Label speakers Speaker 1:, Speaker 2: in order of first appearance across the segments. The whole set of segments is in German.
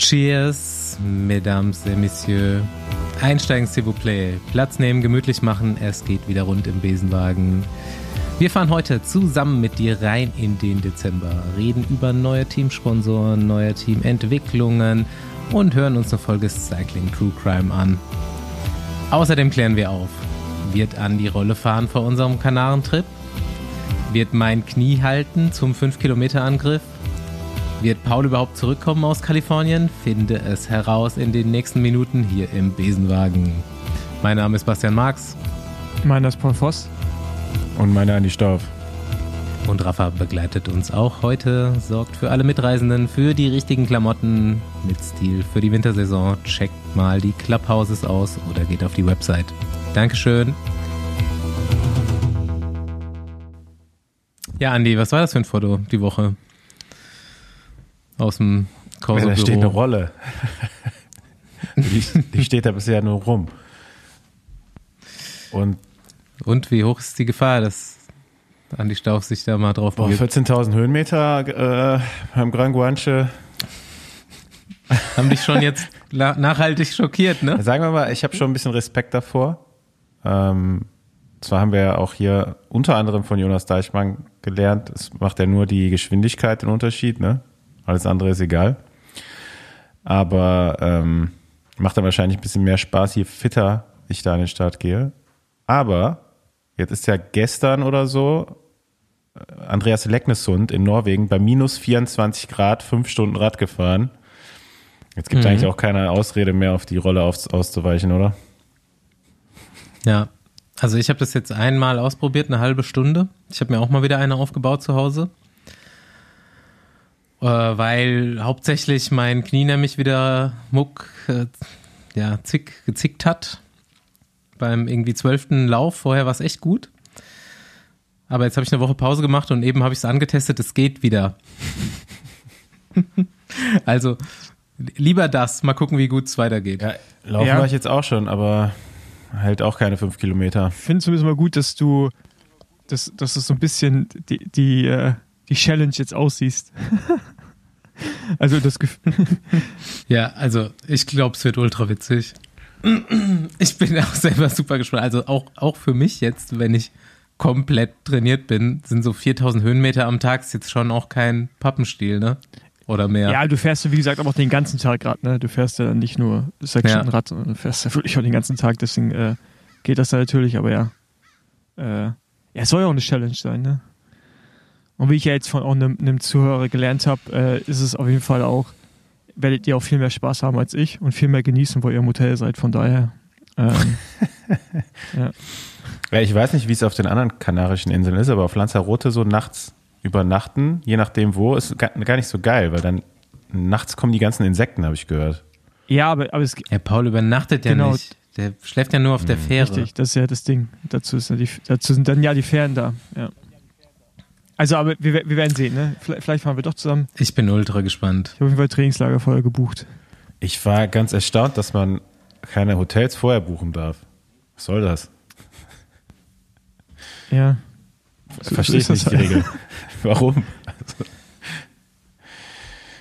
Speaker 1: Cheers, Mesdames et Messieurs. Einsteigen, s'il vous plaît. Platz nehmen, gemütlich machen. Es geht wieder rund im Besenwagen. Wir fahren heute zusammen mit dir rein in den Dezember, reden über neue Teamsponsoren, neue Teamentwicklungen und hören uns eine Folge Cycling True Crime an. Außerdem klären wir auf, wird an die Rolle fahren vor unserem Kanarentrip? Wird mein Knie halten zum 5-Kilometer-Angriff? Wird Paul überhaupt zurückkommen aus Kalifornien? Finde es heraus in den nächsten Minuten hier im Besenwagen. Mein Name ist Bastian Marx.
Speaker 2: Meiner ist Paul Voss.
Speaker 3: Und meiner Andi Stauf.
Speaker 1: Und Rafa begleitet uns auch heute, sorgt für alle Mitreisenden für die richtigen Klamotten mit Stil für die Wintersaison. Checkt mal die Clubhouses aus oder geht auf die Website. Dankeschön. Ja, Andi, was war das für ein Foto die Woche? Aus dem
Speaker 3: Corso ja, Da steht eine Rolle. die, die steht da bisher nur rum.
Speaker 1: Und, Und wie hoch ist die Gefahr, dass Andi Stauf sich da mal drauf
Speaker 3: Boah, 14.000 Höhenmeter äh, beim Gran Guanche.
Speaker 1: Haben dich schon jetzt nachhaltig schockiert, ne?
Speaker 3: Sagen wir mal, ich habe schon ein bisschen Respekt davor. Ähm, zwar haben wir ja auch hier unter anderem von Jonas Deichmann gelernt, es macht ja nur die Geschwindigkeit den Unterschied, ne? Alles andere ist egal. Aber ähm, macht dann wahrscheinlich ein bisschen mehr Spaß, je fitter ich da in den Start gehe. Aber jetzt ist ja gestern oder so äh, Andreas Leknessund in Norwegen bei minus 24 Grad fünf Stunden Rad gefahren. Jetzt gibt es mhm. eigentlich auch keine Ausrede mehr, auf die Rolle aus, auszuweichen, oder?
Speaker 1: Ja, also ich habe das jetzt einmal ausprobiert, eine halbe Stunde. Ich habe mir auch mal wieder eine aufgebaut zu Hause äh, weil hauptsächlich mein Knie nämlich wieder Muck äh, ja, zick, gezickt hat beim irgendwie zwölften Lauf. Vorher war es echt gut. Aber jetzt habe ich eine Woche Pause gemacht und eben habe ich es angetestet, es geht wieder. also lieber das, mal gucken, wie gut es weitergeht. Ja,
Speaker 3: laufen ja. war ich jetzt auch schon, aber halt auch keine fünf Kilometer.
Speaker 2: Ich finde es zumindest mal gut, dass du, dass, dass du so ein bisschen die, die äh, die Challenge jetzt aussiehst. also das Gefühl.
Speaker 1: ja, also ich glaube, es wird ultra witzig. Ich bin auch selber super gespannt. Also auch, auch für mich jetzt, wenn ich komplett trainiert bin, sind so 4000 Höhenmeter am Tag ist jetzt schon auch kein Pappenstiel, ne? Oder mehr.
Speaker 2: Ja, du fährst ja, wie gesagt, aber auch den ganzen Tag gerade, ne? Du fährst ja nicht nur sechs Stunden Rad, sondern du fährst ja wirklich auch den ganzen Tag, deswegen äh, geht das da natürlich, aber ja. Äh, ja, es soll ja auch eine Challenge sein, ne? Und wie ich ja jetzt von einem, einem Zuhörer gelernt habe, äh, ist es auf jeden Fall auch, werdet ihr auch viel mehr Spaß haben als ich und viel mehr genießen, wo ihr im Hotel seid. Von daher. Ähm,
Speaker 3: ja. ja. Ich weiß nicht, wie es auf den anderen Kanarischen Inseln ist, aber auf Lanzarote so nachts übernachten, je nachdem wo, ist gar nicht so geil, weil dann nachts kommen die ganzen Insekten, habe ich gehört.
Speaker 2: Ja, aber, aber es
Speaker 1: Ja, Paul übernachtet genau, ja nicht. Der schläft ja nur auf der mhm. Fähre.
Speaker 2: Richtig, das ist ja das Ding. Dazu, ist ja die, dazu sind dann ja die Fähren da. Ja. Also, aber wir, wir werden sehen, ne? Vielleicht fahren wir doch zusammen.
Speaker 1: Ich bin ultra gespannt.
Speaker 2: Ich habe auf jeden Fall Trainingslager vorher gebucht.
Speaker 3: Ich war ganz erstaunt, dass man keine Hotels vorher buchen darf. Was soll das?
Speaker 2: Ja.
Speaker 3: Verstehe ich nicht die Regel. Warum?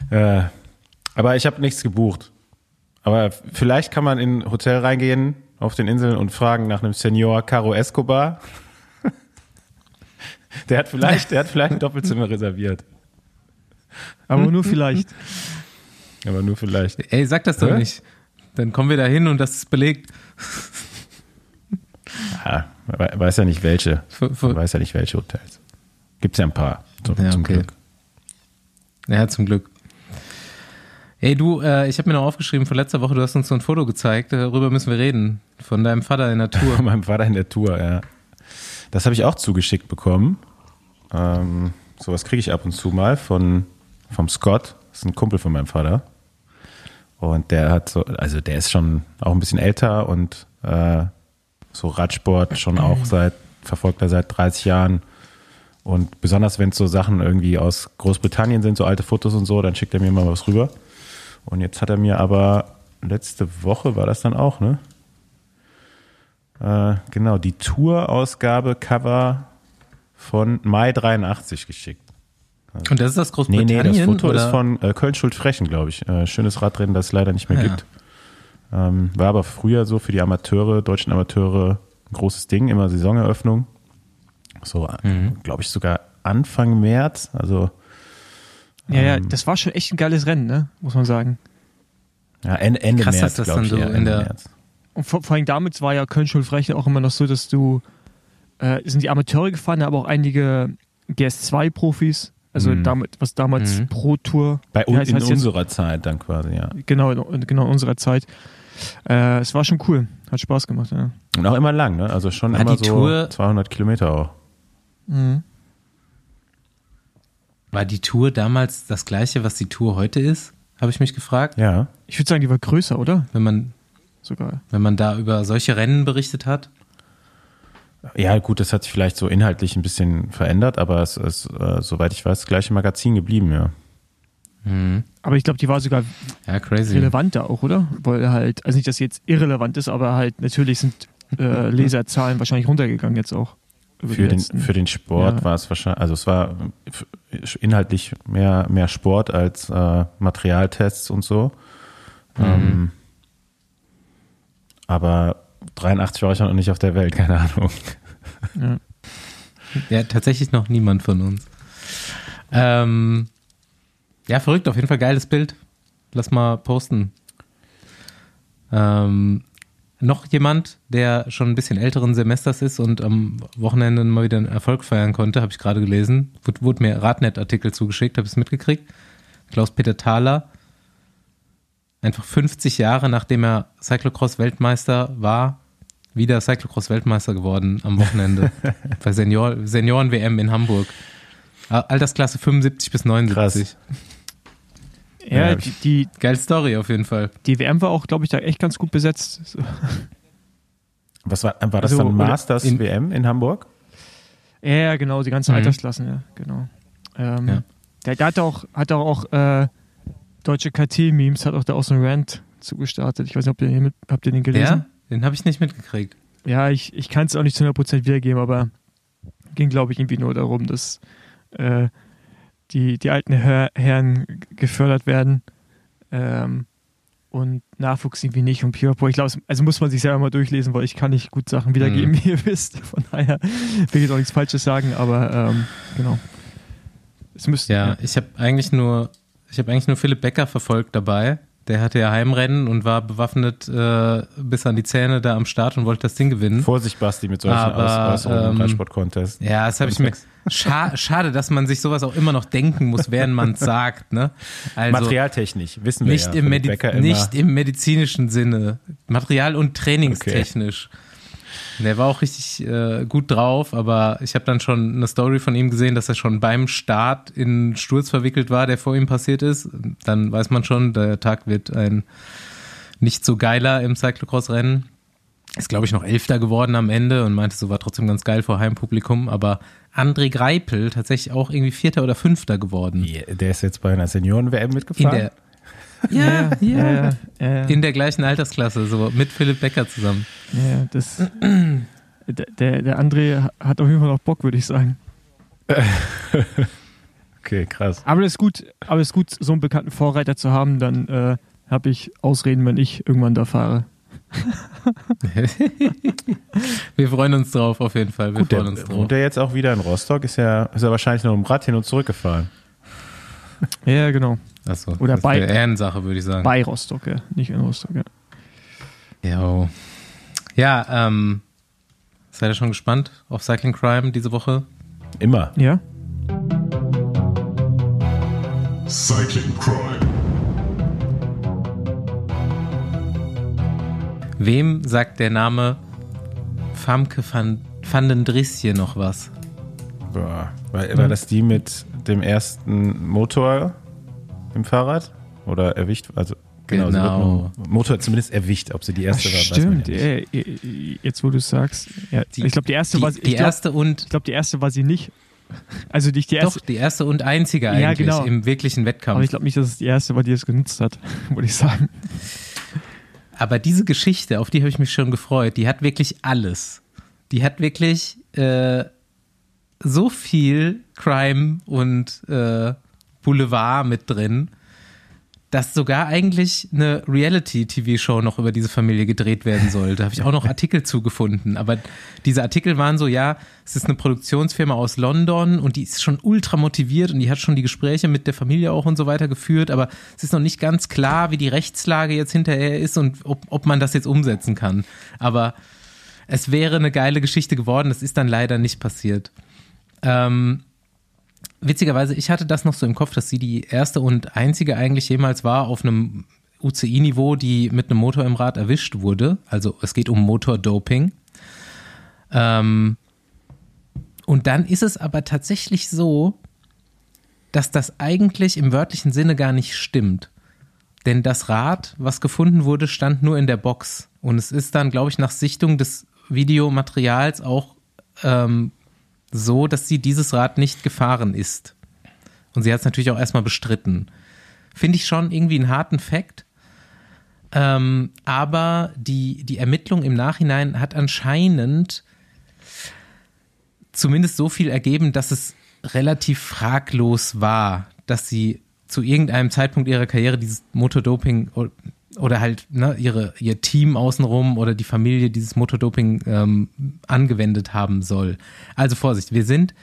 Speaker 3: Also, äh, aber ich habe nichts gebucht. Aber vielleicht kann man in ein Hotel reingehen auf den Inseln und fragen nach einem Senor Caro Escobar. Der hat vielleicht, der hat vielleicht ein Doppelzimmer reserviert.
Speaker 2: Aber nur vielleicht.
Speaker 3: Aber nur vielleicht.
Speaker 1: Ey, sag das doch ja? nicht. Dann kommen wir da hin und das ist belegt.
Speaker 3: Ja, weiß ja nicht welche. Weiß ja nicht welche Hotels. Gibt es ja ein paar.
Speaker 1: Zum, ja, zum okay. Glück. Ja, zum Glück. Ey, du, äh, ich habe mir noch aufgeschrieben von letzter Woche, du hast uns so ein Foto gezeigt, darüber müssen wir reden. Von deinem Vater in der Tour.
Speaker 3: Von meinem Vater in der Tour, ja. Das habe ich auch zugeschickt bekommen. Ähm, sowas kriege ich ab und zu mal von vom Scott. Das ist ein Kumpel von meinem Vater. Und der hat so, also der ist schon auch ein bisschen älter und äh, so Radsport schon auch seit, verfolgt er seit 30 Jahren. Und besonders wenn es so Sachen irgendwie aus Großbritannien sind, so alte Fotos und so, dann schickt er mir mal was rüber. Und jetzt hat er mir aber letzte Woche war das dann auch, ne? Äh, genau, die Tour-Ausgabe Cover von Mai 83 geschickt.
Speaker 1: Also Und das ist das
Speaker 3: Großbritannien? Nee, nee, das Foto oder? ist von äh, Köln-Schuld-Frechen, glaube ich. Äh, schönes Radrennen, das es leider nicht mehr ah, gibt. Ja. Ähm, war aber früher so für die Amateure, deutschen Amateure, ein großes Ding, immer Saisoneröffnung. So, mhm. glaube ich, sogar Anfang März. Also
Speaker 2: ja, ja, ähm, das war schon echt ein geiles Rennen, ne? muss man sagen.
Speaker 3: Ja, Ende, Ende Krass, März, glaube ich. So in der März.
Speaker 2: Und vor, vor allem damit war ja Köln-Schulfrechen auch immer noch so, dass du, äh, sind die Amateure gefahren, aber auch einige GS2-Profis, also mhm. damit, was damals mhm. Pro Tour.
Speaker 3: Bei uns in unserer jetzt, Zeit dann quasi, ja.
Speaker 2: Genau, genau in unserer Zeit. Äh, es war schon cool, hat Spaß gemacht, ja.
Speaker 3: Und auch immer lang, ne? Also schon war immer so Tour 200 Kilometer auch. Mhm.
Speaker 1: War die Tour damals das gleiche, was die Tour heute ist? Habe ich mich gefragt.
Speaker 3: Ja.
Speaker 2: Ich würde sagen, die war größer, oder?
Speaker 1: Wenn man sogar, wenn man da über solche Rennen berichtet hat.
Speaker 3: Ja, gut, das hat sich vielleicht so inhaltlich ein bisschen verändert, aber es ist, äh, soweit ich weiß, das gleiche Magazin geblieben, ja.
Speaker 2: Mhm. Aber ich glaube, die war sogar
Speaker 1: ja,
Speaker 2: relevanter auch, oder? Weil halt, also nicht, dass sie jetzt irrelevant ist, aber halt natürlich sind äh, Leserzahlen wahrscheinlich runtergegangen jetzt auch.
Speaker 3: Für den, für den Sport ja. war es wahrscheinlich, also es war inhaltlich mehr, mehr Sport als äh, Materialtests und so. Mhm. Ähm, aber 83 war ich noch nicht auf der Welt, keine Ahnung.
Speaker 1: Ja, ja tatsächlich noch niemand von uns. Ähm, ja, verrückt, auf jeden Fall geiles Bild. Lass mal posten. Ähm, noch jemand, der schon ein bisschen älteren Semesters ist und am Wochenende mal wieder einen Erfolg feiern konnte, habe ich gerade gelesen. Wurde, wurde mir Radnet-Artikel zugeschickt, habe ich es mitgekriegt. Klaus-Peter Thaler, einfach 50 Jahre nachdem er Cyclocross-Weltmeister war, wieder Cyclocross-Weltmeister geworden am Wochenende bei Senior, Senioren-WM in Hamburg. Altersklasse 75 bis 79. Krass.
Speaker 2: Ja, die, die
Speaker 1: geile Story auf jeden Fall.
Speaker 2: Die WM war auch, glaube ich, da echt ganz gut besetzt.
Speaker 3: Was war, war das also, dann Masters in, WM in Hamburg?
Speaker 2: Ja, genau, die ganzen mhm. Altersklassen, ja, genau. Ähm, ja. Der, der hat auch, hat auch äh, deutsche KT-Memes, hat auch da auch so einen Rant zugestartet. Ich weiß nicht, ob ihr den, mit, habt ihr den gelesen? Ja,
Speaker 1: den habe ich nicht mitgekriegt.
Speaker 2: Ja, ich, ich kann es auch nicht zu 100% wiedergeben, aber ging, glaube ich, irgendwie nur darum, dass äh, die, die alten Her Herren gefördert werden ähm, und Nachwuchs irgendwie nicht und Pipapo. Ich glaube, also muss man sich selber mal durchlesen, weil ich kann nicht gut Sachen wiedergeben, mhm. wie ihr wisst. Von daher will ich jetzt auch nichts Falsches sagen, aber ähm, genau.
Speaker 1: Es müsste, ja, ja, ich habe eigentlich nur, ich habe eigentlich nur Philipp Becker verfolgt dabei. Der hatte ja Heimrennen und war bewaffnet äh, bis an die Zähne da am Start und wollte das Ding gewinnen.
Speaker 3: Vorsicht, Basti, mit solchen Aber, Äußerungen ähm, im Radsport-Contest.
Speaker 1: Ja, das habe ich mir. Scha schade, dass man sich sowas auch immer noch denken muss, während man es sagt. Ne?
Speaker 3: Also, Materialtechnisch, wissen wir
Speaker 1: nicht
Speaker 3: ja.
Speaker 1: Im nicht im medizinischen Sinne. Material- und trainingstechnisch. Okay. Der war auch richtig äh, gut drauf, aber ich habe dann schon eine Story von ihm gesehen, dass er schon beim Start in Sturz verwickelt war, der vor ihm passiert ist. Dann weiß man schon, der Tag wird ein nicht so geiler im Cyclocross-Rennen. Ist, glaube ich, noch Elfter geworden am Ende und meinte, so war trotzdem ganz geil vor Heimpublikum, aber André Greipel tatsächlich auch irgendwie Vierter oder Fünfter geworden.
Speaker 3: Der ist jetzt bei einer Senioren-WM mitgefahren?
Speaker 1: In der, ja, ja, ja, ja, In der gleichen Altersklasse, so mit Philipp Becker zusammen.
Speaker 2: Ja, das. der, der André hat auf jeden Fall noch Bock, würde ich sagen.
Speaker 3: okay, krass.
Speaker 2: Aber es ist gut, aber es ist gut, so einen bekannten Vorreiter zu haben, dann äh, habe ich Ausreden, wenn ich irgendwann da fahre.
Speaker 1: Wir freuen uns drauf, auf jeden Fall. Wir
Speaker 3: Gut,
Speaker 1: freuen
Speaker 3: der,
Speaker 1: uns drauf.
Speaker 3: Wohnt er jetzt auch wieder in Rostock? Ist er, ist er wahrscheinlich noch im Rad hin und zurück gefahren?
Speaker 2: Ja, genau.
Speaker 1: Achso,
Speaker 2: Oder das bei
Speaker 1: Ehrensache, würde ich sagen.
Speaker 2: Bei Rostock, ja. Nicht in Rostock, ja.
Speaker 1: Jo. Ja, ähm, seid ihr schon gespannt auf Cycling Crime diese Woche?
Speaker 3: Immer.
Speaker 2: Ja.
Speaker 1: Cycling Crime. Wem sagt der Name Famke van, van den Drisje noch was?
Speaker 3: Boah, war, war das die mit dem ersten Motor im Fahrrad? Oder erwischt? Also genau, genau. Motor zumindest erwischt, ob sie die erste Ach, war.
Speaker 2: Stimmt, ja jetzt wo du sagst. Ja, die, ich glaube, die erste
Speaker 1: die,
Speaker 2: war
Speaker 1: die glaub, erste und
Speaker 2: ich glaube, die erste war sie nicht. Also nicht die erste.
Speaker 1: Doch, die erste und einzige eigentlich ja, genau. im wirklichen Wettkampf.
Speaker 2: Aber ich glaube nicht, dass es die erste war, die es genutzt hat, würde ich sagen.
Speaker 1: Aber diese Geschichte, auf die habe ich mich schon gefreut, die hat wirklich alles. Die hat wirklich äh, so viel Crime und äh, Boulevard mit drin, dass sogar eigentlich eine Reality-TV-Show noch über diese Familie gedreht werden soll. Da habe ich auch noch Artikel zugefunden. Aber diese Artikel waren so, ja, es ist eine Produktionsfirma aus London und die ist schon ultra motiviert und die hat schon die Gespräche mit der Familie auch und so weiter geführt. Aber es ist noch nicht ganz klar, wie die Rechtslage jetzt hinterher ist und ob, ob man das jetzt umsetzen kann. Aber es wäre eine geile Geschichte geworden. Das ist dann leider nicht passiert. Ähm, witzigerweise, ich hatte das noch so im Kopf, dass sie die erste und einzige eigentlich jemals war auf einem UCI-Niveau, die mit einem Motor im Rad erwischt wurde. Also es geht um Motordoping. Ähm, und dann ist es aber tatsächlich so, dass das eigentlich im wörtlichen Sinne gar nicht stimmt. Denn das Rad, was gefunden wurde, stand nur in der Box. Und es ist dann, glaube ich, nach Sichtung des Videomaterials auch ähm, so, dass sie dieses Rad nicht gefahren ist. Und sie hat es natürlich auch erstmal bestritten. Finde ich schon irgendwie einen harten Fakt. Ähm, aber die, die Ermittlung im Nachhinein hat anscheinend zumindest so viel ergeben, dass es relativ fraglos war, dass sie zu irgendeinem Zeitpunkt ihrer Karriere dieses Motordoping oder halt ne, ihre, ihr Team außenrum oder die Familie dieses Motordoping ähm, angewendet haben soll. Also Vorsicht, wir sind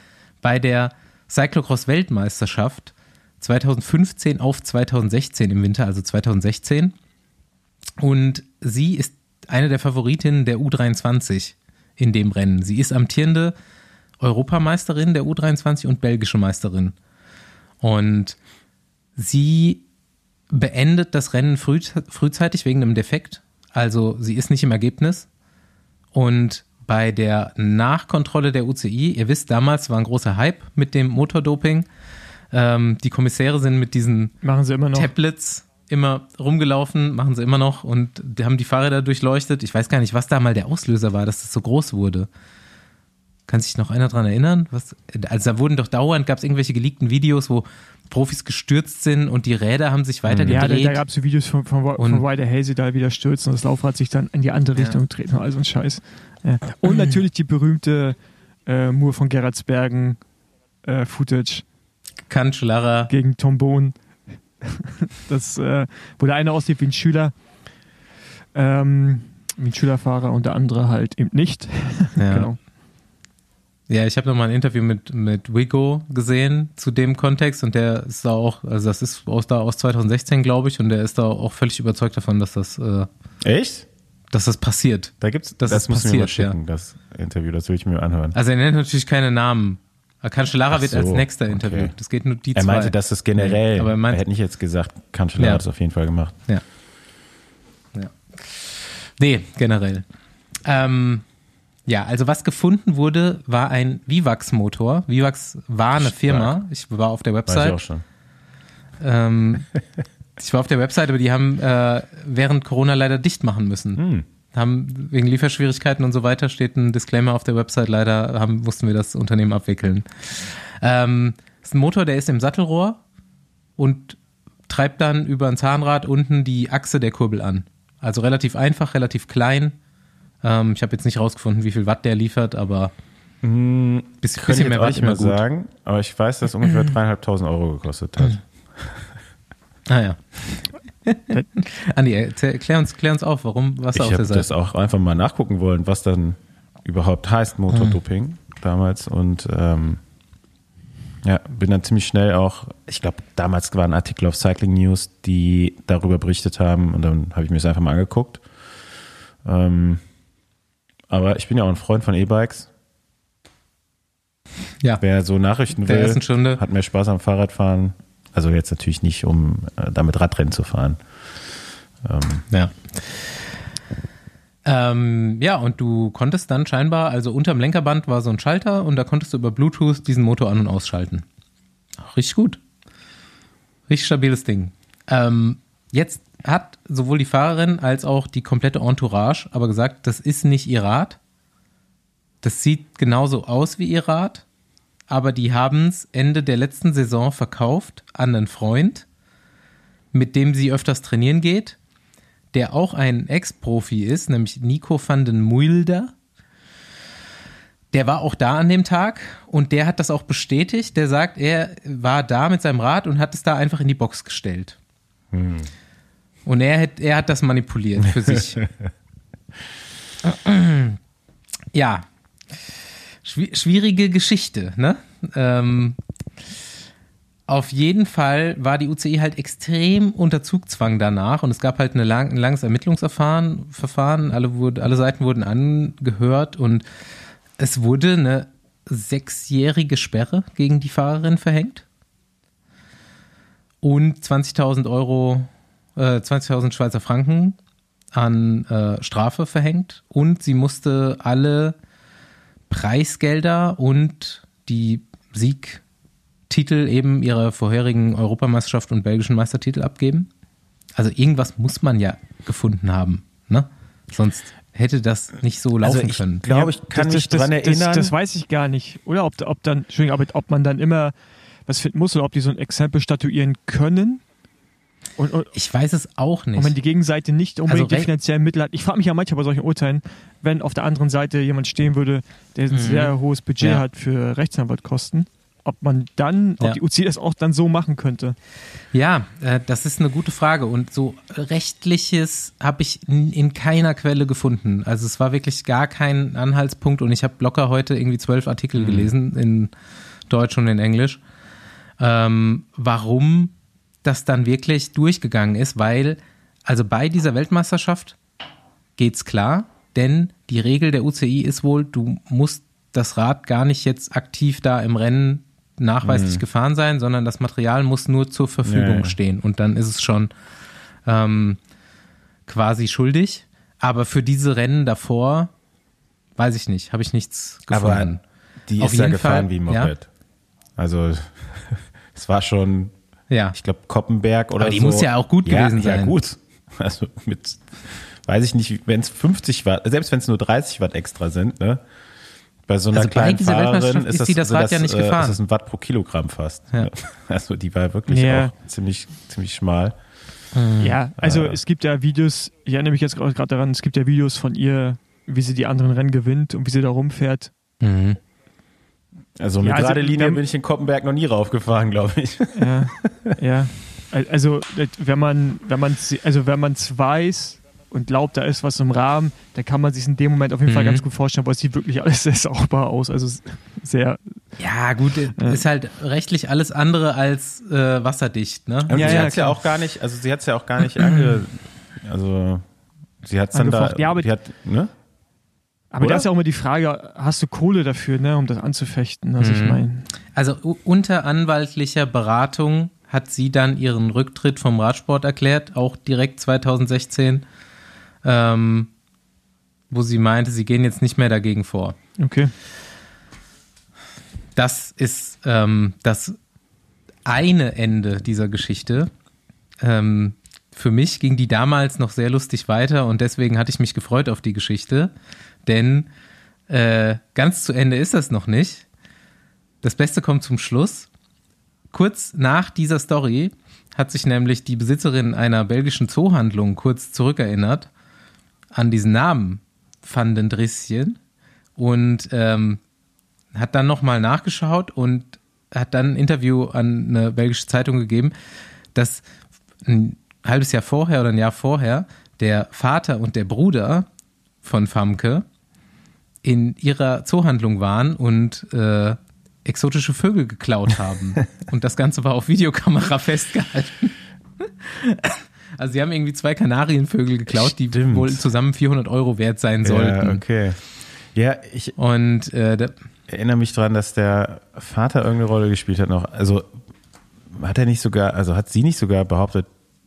Speaker 1: bei der Cyclocross-Weltmeisterschaft 2015 auf 2016 im Winter, also 2016. Und sie ist eine der Favoritinnen der U23 in dem Rennen. Sie ist amtierende Europameisterin der U23 und belgische Meisterin. Und sie beendet das Rennen früh, frühzeitig wegen einem Defekt. Also sie ist nicht im Ergebnis. Und bei der Nachkontrolle der UCI, ihr wisst, damals war ein großer Hype mit dem Motordoping. Ähm, die Kommissäre sind mit diesen
Speaker 2: immer
Speaker 1: Tablets immer rumgelaufen, machen sie immer noch und die haben die Fahrräder durchleuchtet. Ich weiß gar nicht, was da mal der Auslöser war, dass das so groß wurde. Kann sich noch einer dran erinnern? Was, also da wurden doch dauernd, gab es irgendwelche geleakten Videos, wo Profis gestürzt sind und die Räder haben sich weiter
Speaker 2: ja,
Speaker 1: gedreht.
Speaker 2: Ja, da, da gab es so Videos von, von, von Ryder Hazy da wieder stürzt und das Laufrad sich dann in die andere Richtung ja. dreht und all so ein Scheiß. Ja. Und natürlich die berühmte äh, Mur von Gerardsbergen äh, Footage.
Speaker 1: Kanschlara.
Speaker 2: Gegen Tom Bohn. das, äh, wo der eine aussieht wie ein Schüler. Ähm, wie ein Schülerfahrer und der andere halt eben nicht.
Speaker 1: Ja. genau. Ja, ich habe nochmal ein Interview mit, mit Wigo gesehen zu dem Kontext und der ist da auch, also das ist aus, da aus 2016, glaube ich, und der ist da auch völlig überzeugt davon, dass das. Äh,
Speaker 3: Echt?
Speaker 1: Dass das passiert.
Speaker 3: Da gibt's, das, das muss passiert, mir mal schicken, ja. das Interview, das will ich mir anhören.
Speaker 1: Also er nennt natürlich keine Namen. Cancellara wird so, als nächster okay. interviewt. Das geht nur die
Speaker 3: er zwei. Er meinte, dass das generell, nee, aber er, meint, er hätte nicht jetzt gesagt, Cancellara ja. hat es auf jeden Fall gemacht.
Speaker 1: Ja. ja. Nee, generell. Ähm, ja, also was gefunden wurde, war ein Vivax-Motor. Vivax war eine Firma. Ich war auf der Website. Weiß ich auch schon. Ähm, ich war auf der Website, aber die haben äh, während Corona leider dicht machen müssen. Hm. Haben wegen Lieferschwierigkeiten und so weiter steht ein Disclaimer auf der Website. Leider haben, mussten wir das Unternehmen abwickeln. Ähm, ist ein Motor, der ist im Sattelrohr und treibt dann über ein Zahnrad unten die Achse der Kurbel an. Also relativ einfach, relativ klein ähm, ich habe jetzt nicht rausgefunden, wie viel Watt der liefert, aber
Speaker 3: ein bisschen, bisschen mehr Watt nicht mehr gut. sagen, aber ich weiß, dass es ungefähr dreieinhalbtausend Euro gekostet hat.
Speaker 1: ah ja. Andi, klär uns, klär uns auf, warum, was
Speaker 3: ich auf der Seite. Ich habe das auch einfach mal nachgucken wollen, was dann überhaupt heißt Motordoping mhm. damals und ähm, ja, bin dann ziemlich schnell auch, ich glaube, damals waren Artikel auf Cycling News, die darüber berichtet haben und dann habe ich mir das einfach mal angeguckt. Ähm, aber ich bin ja auch ein Freund von E-Bikes. Ja. Wer so Nachrichten will, Stunde. hat mehr Spaß am Fahrradfahren. Also jetzt natürlich nicht, um äh, damit Radrennen zu fahren.
Speaker 1: Ähm. Ja. Ähm, ja, und du konntest dann scheinbar, also unterm Lenkerband war so ein Schalter und da konntest du über Bluetooth diesen Motor an- und ausschalten. Richtig gut. Richtig stabiles Ding. Ähm, jetzt hat sowohl die Fahrerin als auch die komplette Entourage aber gesagt, das ist nicht ihr Rad. Das sieht genauso aus wie ihr Rad, aber die haben es Ende der letzten Saison verkauft an einen Freund, mit dem sie öfters trainieren geht, der auch ein Ex-Profi ist, nämlich Nico van den Mulder. der war auch da an dem Tag und der hat das auch bestätigt. Der sagt, er war da mit seinem Rad und hat es da einfach in die Box gestellt. Hm. Und er hat, er hat das manipuliert für sich. ja. Schwierige Geschichte, ne? Ähm, auf jeden Fall war die UCI halt extrem unter Zugzwang danach und es gab halt eine lang, ein langes Ermittlungsverfahren. Alle, wurde, alle Seiten wurden angehört und es wurde eine sechsjährige Sperre gegen die Fahrerin verhängt und 20.000 Euro, äh, 20.000 Schweizer Franken an äh, Strafe verhängt und sie musste alle Preisgelder und die Siegtitel eben ihrer vorherigen Europameisterschaft und belgischen Meistertitel abgeben. Also irgendwas muss man ja gefunden haben, ne? Sonst hätte das nicht so laufen also
Speaker 3: ich
Speaker 1: können.
Speaker 3: glaube, ich kann
Speaker 2: das,
Speaker 3: mich
Speaker 2: das,
Speaker 3: dran
Speaker 2: das,
Speaker 3: erinnern.
Speaker 2: Das, weiß ich gar nicht. Oder ob, ob dann, Entschuldigung, aber ob man dann immer was finden muss oder ob die so ein Exempel statuieren können.
Speaker 1: Und, und, ich weiß es auch nicht.
Speaker 2: Und wenn die Gegenseite nicht unbedingt also, die finanziellen Mittel hat. Ich frage mich ja manchmal bei solchen Urteilen, wenn auf der anderen Seite jemand stehen würde, der ein mhm. sehr hohes Budget ja. hat für Rechtsanwaltkosten, ob man dann, ob ja. die UC das auch dann so machen könnte.
Speaker 1: Ja, äh, das ist eine gute Frage. Und so rechtliches habe ich in, in keiner Quelle gefunden. Also es war wirklich gar kein Anhaltspunkt und ich habe locker heute irgendwie zwölf Artikel mhm. gelesen in Deutsch und in Englisch. Ähm, warum das dann wirklich durchgegangen ist, weil also bei dieser Weltmeisterschaft geht's klar, denn die Regel der UCI ist wohl, du musst das Rad gar nicht jetzt aktiv da im Rennen nachweislich mhm. gefahren sein, sondern das Material muss nur zur Verfügung ja. stehen und dann ist es schon ähm, quasi schuldig. Aber für diese Rennen davor weiß ich nicht, habe ich nichts gefunden. Aber
Speaker 3: die Auf ist ja gefahren Fall, wie Moped. Ja? Also es war schon ja. Ich glaube, Koppenberg oder
Speaker 1: Aber die
Speaker 3: so.
Speaker 1: muss ja auch gut
Speaker 3: ja,
Speaker 1: gewesen sein.
Speaker 3: Ja, gut. Also mit, weiß ich nicht, wenn es 50 Watt, selbst wenn es nur 30 Watt extra sind, ne? Bei so einer also kleinen Fahrerin ist, das,
Speaker 1: ist das Rad das, ja nicht
Speaker 3: äh,
Speaker 1: gefahren.
Speaker 3: Ist das ein Watt pro Kilogramm fast. Ja. Also die war wirklich ja. auch ziemlich, ziemlich schmal.
Speaker 2: Hm. Ja, also äh. es gibt ja Videos, ich erinnere mich jetzt gerade daran, es gibt ja Videos von ihr, wie sie die anderen Rennen gewinnt und wie sie da rumfährt. Mhm.
Speaker 3: Also mit ja, also, gerade Linie bin ich in Koppenberg noch nie raufgefahren, glaube ich.
Speaker 2: Ja, ja. Also wenn man, wenn man, also wenn man es weiß und glaubt, da ist was im Rahmen, dann kann man sich in dem Moment auf jeden mhm. Fall ganz gut vorstellen, aber es sieht wirklich alles sehr sauber aus. Also sehr.
Speaker 1: Ja, gut, äh, ist halt rechtlich alles andere als äh, wasserdicht, ne?
Speaker 3: Ja, sie ja, hat es ja auch gar nicht, also sie hat es ja auch gar nicht ange, also sie hat es dann da,
Speaker 2: ja, aber,
Speaker 3: die hat, ne?
Speaker 2: Aber Oder? da ist ja auch immer die Frage, hast du Kohle dafür, ne, um das anzufechten? Also mhm. ich meine.
Speaker 1: Also unter anwaltlicher Beratung hat sie dann ihren Rücktritt vom Radsport erklärt, auch direkt 2016, ähm, wo sie meinte, sie gehen jetzt nicht mehr dagegen vor.
Speaker 2: Okay.
Speaker 1: Das ist ähm, das eine Ende dieser Geschichte. Ähm, für mich ging die damals noch sehr lustig weiter und deswegen hatte ich mich gefreut auf die Geschichte denn äh, ganz zu Ende ist das noch nicht. Das Beste kommt zum Schluss. Kurz nach dieser Story hat sich nämlich die Besitzerin einer belgischen Zoohandlung kurz zurückerinnert an diesen Namen Van den Drisschen und ähm, hat dann nochmal nachgeschaut und hat dann ein Interview an eine belgische Zeitung gegeben, dass ein halbes Jahr vorher oder ein Jahr vorher der Vater und der Bruder von Famke in ihrer Zoohandlung waren und äh, exotische Vögel geklaut haben. und das Ganze war auf Videokamera festgehalten. also sie haben irgendwie zwei Kanarienvögel geklaut, Stimmt. die wohl zusammen 400 Euro wert sein sollten.
Speaker 3: Ja, okay. Ja, ich
Speaker 1: und, äh,
Speaker 3: erinnere mich daran, dass der Vater irgendeine Rolle gespielt hat noch. Also hat er nicht sogar, also hat sie nicht sogar behauptet,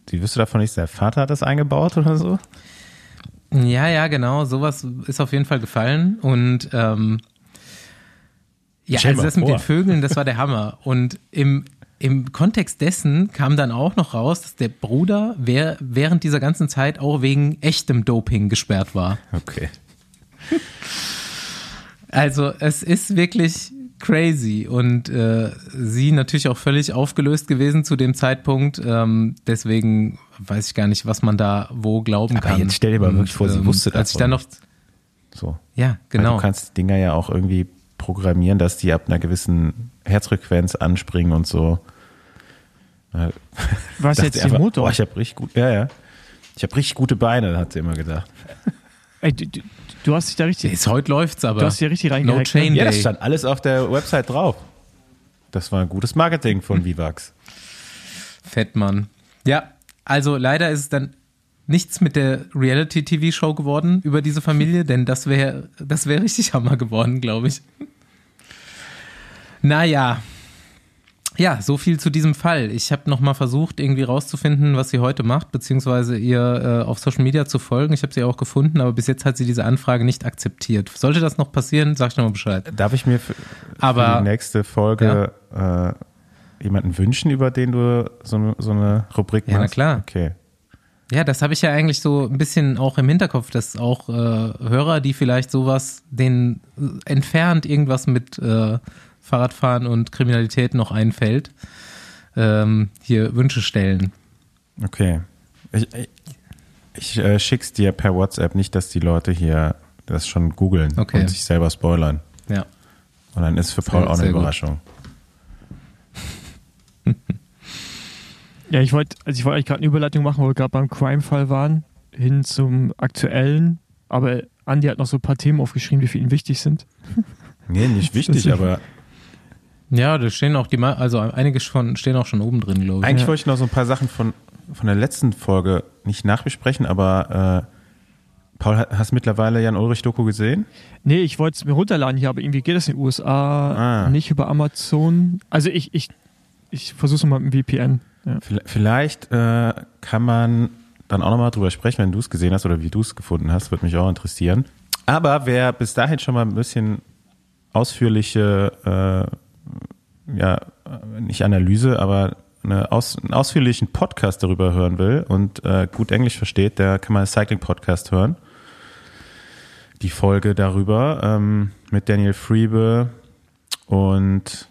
Speaker 3: sie wüsste davon nicht, der Vater hat das eingebaut oder so?
Speaker 1: Ja, ja, genau. Sowas ist auf jeden Fall gefallen. Und ähm, ja, also das mit den Vögeln, das war der Hammer. Und im, im Kontext dessen kam dann auch noch raus, dass der Bruder wer, während dieser ganzen Zeit auch wegen echtem Doping gesperrt war.
Speaker 3: Okay.
Speaker 1: Also es ist wirklich crazy und äh, sie natürlich auch völlig aufgelöst gewesen zu dem Zeitpunkt. Ähm, deswegen weiß ich gar nicht, was man da wo glauben
Speaker 3: Aber
Speaker 1: kann.
Speaker 3: jetzt stell dir mal wirklich vor, sie ähm, wusste das.
Speaker 1: Als ich dann noch
Speaker 3: So.
Speaker 1: Ja, genau.
Speaker 3: Weil du kannst die Dinger ja auch irgendwie programmieren, dass die ab einer gewissen Herzfrequenz anspringen und so.
Speaker 2: Was jetzt die
Speaker 3: einfach,
Speaker 2: Motor?
Speaker 3: Boah, ich habe richtig gut, ja, ja. Ich habe richtig gute Beine, hat sie immer gedacht.
Speaker 2: Ey, du, du, hast dich da richtig,
Speaker 1: Jetzt, heute läuft's aber.
Speaker 2: du hast dich ja richtig
Speaker 1: no
Speaker 2: reingehackt.
Speaker 1: chain
Speaker 2: ne?
Speaker 3: Ja, das
Speaker 1: day.
Speaker 3: stand alles auf der Website drauf. Das war ein gutes Marketing von Vivax.
Speaker 1: Fettmann. Ja, also leider ist es dann nichts mit der Reality-TV-Show geworden über diese Familie, denn das wäre das wäre richtig Hammer geworden, glaube ich. Naja. Ja, so viel zu diesem Fall. Ich habe nochmal versucht, irgendwie rauszufinden, was sie heute macht, beziehungsweise ihr äh, auf Social Media zu folgen. Ich habe sie auch gefunden, aber bis jetzt hat sie diese Anfrage nicht akzeptiert. Sollte das noch passieren, sag ich nochmal Bescheid.
Speaker 3: Darf ich mir für,
Speaker 1: Aber-
Speaker 3: für die nächste Folge äh, jemanden wünschen, über den du so, eine- so eine Rubrik
Speaker 1: Ja, na
Speaker 3: machst?
Speaker 1: klar.
Speaker 3: Okay.
Speaker 1: Ja, das habe ich ja eigentlich so ein bisschen auch im Hinterkopf, dass auch äh, Hörer, die vielleicht sowas, denen entfernt irgendwas mit äh, Fahrradfahren und Kriminalität noch einfällt, ähm, hier Wünsche stellen.
Speaker 3: Okay. Ich, ich, äh, schick's dir per WhatsApp, nicht, dass die Leute hier das schon googeln
Speaker 1: Okay.
Speaker 3: und sich selber spoilern.
Speaker 1: Ja.
Speaker 3: Und dann ist für Paul auch eine
Speaker 1: sehr gut.
Speaker 2: Ja, ich wollte, also ich wollte eigentlich gerade eine Überleitung machen, wo wir gerade beim Crime-Fall waren, hin zum aktuellen. Aber Andi hat noch so ein paar Themen aufgeschrieben, die für ihn wichtig sind.
Speaker 3: Nee, nicht wichtig, aber
Speaker 1: Ja, da stehen auch die, Ma- also einige schon, stehen auch schon oben drin, glaube ich.
Speaker 3: eigentlich
Speaker 2: Ja.
Speaker 3: wollte ich noch so ein paar Sachen von, von der letzten Folge nicht nachbesprechen, aber äh, Paul, ha- hast du mittlerweile Jan Ulrich Doku gesehen?
Speaker 2: Nee, ich wollte es mir runterladen hier, aber irgendwie geht das in den USA
Speaker 3: Ah.
Speaker 2: nicht über Amazon. Also ich, ich, ich versuche es mal mit dem VPN.
Speaker 3: Vielleicht- äh, kann man dann auch nochmal drüber sprechen, wenn du es gesehen hast oder wie du es gefunden hast, würde mich auch interessieren. Aber wer bis dahin schon mal ein bisschen ausführliche, äh, ja, nicht Analyse, aber eine aus, einen ausführlichen Podcast darüber hören will und äh, gut Englisch versteht, der kann mal einen Cycling-Podcast hören. Die Folge darüber ähm, mit Daniel Friebe und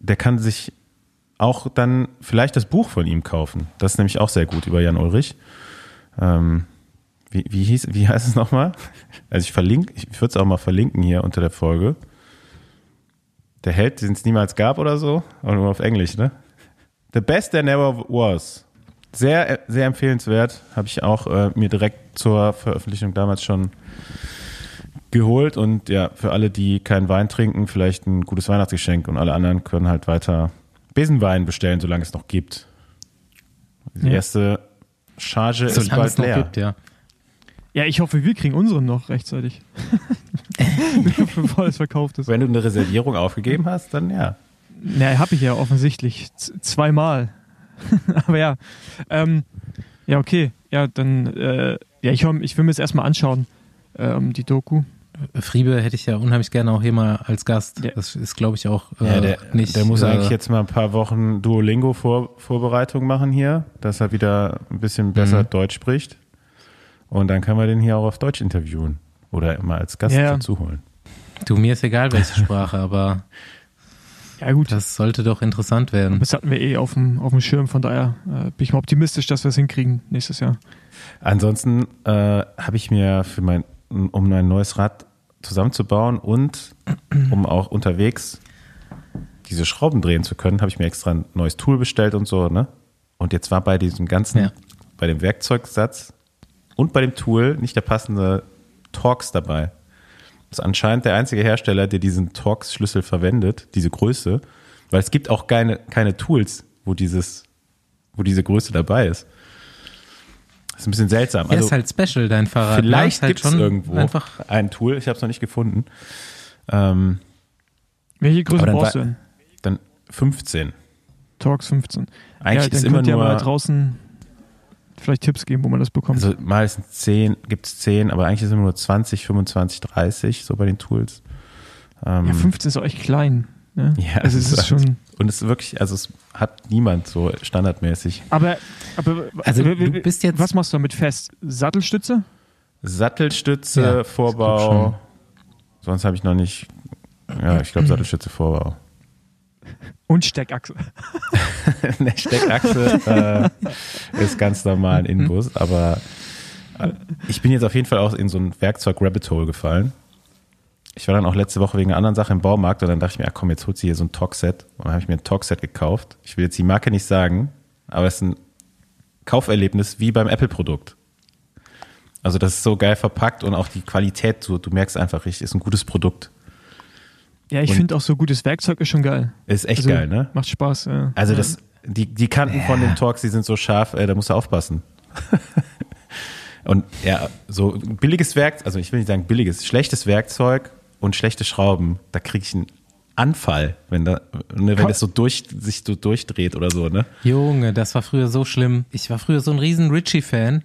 Speaker 3: der kann sich auch dann vielleicht das Buch von ihm kaufen. Das ist nämlich auch sehr gut über Jan Ulrich. Ähm, wie, wie, hieß, wie heißt es nochmal? Also ich verlinke, ich würde es auch mal verlinken hier unter der Folge. Der Held, den es niemals gab oder so, aber nur auf Englisch, ne? The best there never was. Sehr, sehr empfehlenswert. Habe ich auch äh, mir direkt zur Veröffentlichung damals schon geholt und ja, für alle, die keinen Wein trinken, vielleicht ein gutes Weihnachtsgeschenk und alle anderen können halt weiter Besenwein bestellen, solange es noch gibt. Die
Speaker 2: Ja.
Speaker 3: erste Charge ist
Speaker 1: Solange
Speaker 3: bald
Speaker 1: es noch
Speaker 3: leer.
Speaker 1: gibt, ja.
Speaker 2: Ja, ich hoffe, wir kriegen unseren noch rechtzeitig. Bevor es verkauft ist.
Speaker 3: Wenn du eine Reservierung aufgegeben hast, dann ja.
Speaker 2: Na, habe ich ja offensichtlich. Z zweimal. Aber ja. Ähm, ja, okay. Ja, dann, äh, ja, ich, ich will mir das erstmal anschauen, ähm, die Doku.
Speaker 1: Friebe hätte ich ja unheimlich gerne auch hier mal als Gast.
Speaker 2: Ja.
Speaker 1: Das ist, glaube ich, auch äh,
Speaker 3: ja der,
Speaker 1: nicht.
Speaker 3: der muss
Speaker 1: äh,
Speaker 3: eigentlich jetzt mal ein paar Wochen Duolingo-Vorbereitung machen hier, dass er wieder ein bisschen besser
Speaker 1: Mhm.
Speaker 3: Deutsch spricht. Und dann kann man den hier auch auf Deutsch interviewen oder mal als Gast
Speaker 2: Ja.
Speaker 3: dazu holen.
Speaker 1: Du, mir ist egal, welche Sprache, aber
Speaker 2: Ja, gut.
Speaker 1: das sollte doch interessant werden.
Speaker 2: Das hatten wir eh auf dem, auf dem Schirm, von daher äh, bin ich mal optimistisch, dass wir es hinkriegen nächstes Jahr.
Speaker 3: Ansonsten äh, habe ich mir für mein, um mein neues Rad zusammenzubauen und um auch unterwegs diese Schrauben drehen zu können, habe ich mir extra ein neues Tool bestellt und so, ne? Und jetzt war bei diesem ganzen,
Speaker 1: Ja.
Speaker 3: bei dem Werkzeugsatz und bei dem Tool nicht der passende Torx dabei. Das ist anscheinend der einzige Hersteller, der diesen Torx-Schlüssel verwendet, diese Größe, weil es gibt auch keine, keine Tools, wo dieses, wo diese Größe dabei ist. Das ist ein bisschen seltsam.
Speaker 1: Ja, ist halt special, dein Fahrrad. ne?
Speaker 3: Vielleicht
Speaker 1: halt
Speaker 3: gibt es
Speaker 1: schon
Speaker 3: irgendwo
Speaker 1: Einfach,
Speaker 3: ein Tool, ich habe es noch nicht gefunden. Ähm,
Speaker 2: Welche Größe brauchst du denn?
Speaker 3: dann 15.
Speaker 2: Talks 15.
Speaker 3: Eigentlich
Speaker 2: ja, dann
Speaker 3: ist immer nur,
Speaker 2: mal draußen vielleicht Tipps geben, wo man das bekommt.
Speaker 3: also mal ist es 10, gibt es 10, aber eigentlich ist es immer nur 20, 25, 30, so bei den Tools. Ähm,
Speaker 2: ja, 15 ist auch echt klein. Ne?
Speaker 3: Ja,
Speaker 2: also es ist
Speaker 3: ist
Speaker 2: schon.
Speaker 3: Und es ist wirklich, also es hat niemand so standardmäßig.
Speaker 2: Aber, aber
Speaker 1: Also du bist jetzt-
Speaker 2: was machst du damit fest? Sattelstütze?
Speaker 3: Sattelstütze,
Speaker 1: Ja,
Speaker 3: Vorbau. Sonst habe ich noch nicht, ja, ich glaube Sattelstütze, Vorbau.
Speaker 2: Und Steckachse.
Speaker 3: Eine Steckachse äh, ist ganz normal ein Inbus, aber ich bin jetzt auf jeden Fall auch in so ein Werkzeug-Rabbit Hole gefallen. Ich war dann auch letzte Woche wegen einer anderen Sache im Baumarkt und dann dachte ich mir, ach komm, jetzt holt sie hier so ein Talkset. Und dann habe ich mir ein Talkset gekauft. Ich will jetzt die Marke nicht sagen, aber es ist ein Kauferlebnis wie beim Apple-Produkt. Also das ist so geil verpackt und auch die Qualität, du, du merkst einfach richtig, ist ein gutes Produkt.
Speaker 2: Ja, ich finde auch so gutes Werkzeug ist schon geil.
Speaker 3: Ist echt also, geil, ne?
Speaker 2: Macht Spaß. Ja.
Speaker 3: Also das, die, die Kanten ja. von den Talks, die sind so scharf, äh, da musst du aufpassen. und ja, so billiges Werkzeug, also ich will nicht sagen billiges, schlechtes Werkzeug und schlechte Schrauben, da kriege ich einen Anfall, wenn da, ne, wenn das so durch, sich so durchdreht oder so, ne?
Speaker 1: Junge, das war früher so schlimm. Ich war früher so ein riesen Richie-Fan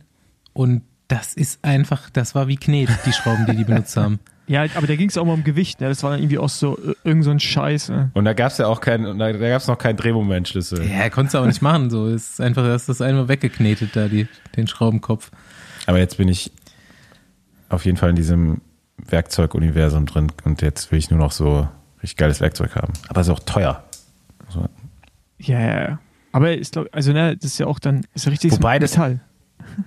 Speaker 1: und das ist einfach, das war wie Knet, die Schrauben, die die benutzt haben.
Speaker 2: Ja, aber da ging es auch mal um Gewicht, ne? Das war dann irgendwie auch so äh, irgend so ein Scheiß. Ne?
Speaker 3: Und da gab es ja auch keinen, da, da gab es noch keinen Drehmomentschlüssel.
Speaker 1: Ja, konntest du auch nicht machen. So ist einfach, hast das einmal weggeknetet da, die, den Schraubenkopf.
Speaker 3: Aber jetzt bin ich auf jeden Fall in diesem Werkzeuguniversum drin und jetzt will ich nur noch so richtig geiles Werkzeug haben. Aber es ist auch teuer.
Speaker 2: So. Ja, ja, ja. Aber ist, glaub, also ne, das ist ja auch dann, ist ja richtig
Speaker 3: Wobei Metall.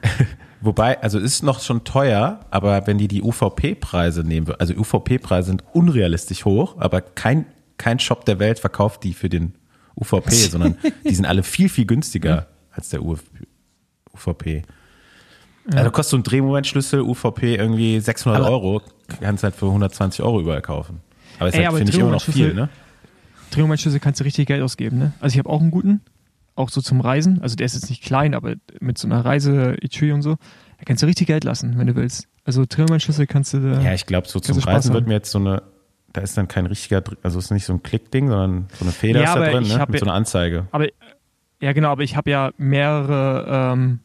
Speaker 3: Das, Wobei, also ist noch schon teuer, aber wenn die die UVP-Preise nehmen, also UVP-Preise sind unrealistisch hoch, aber kein, kein Shop der Welt verkauft die für den UVP, sondern die sind alle viel, viel günstiger als der UVP. Ja. Also kostet so ein Drehmomentschlüssel UVP irgendwie 600 aber Euro, kannst halt für 120 Euro überall kaufen. Aber ist halt, finde ich, immer noch viel, ne?
Speaker 2: Drehmomentschlüssel kannst du richtig Geld ausgeben, ne? Also ich habe auch einen guten, auch so zum Reisen. Also der ist jetzt nicht klein, aber mit so einer Reise-Etui und so, da kannst du richtig Geld lassen, wenn du willst. Also Trillmann-Schlüssel kannst du da.
Speaker 3: Ja, ich glaube, so zum Reisen wird mir jetzt so eine, da ist dann kein richtiger, also es ist nicht so ein Klickding, sondern so eine Feder ja, ist da drin, ne? mit so einer Anzeige.
Speaker 2: Aber, ja genau, aber ich habe ja mehrere ähm,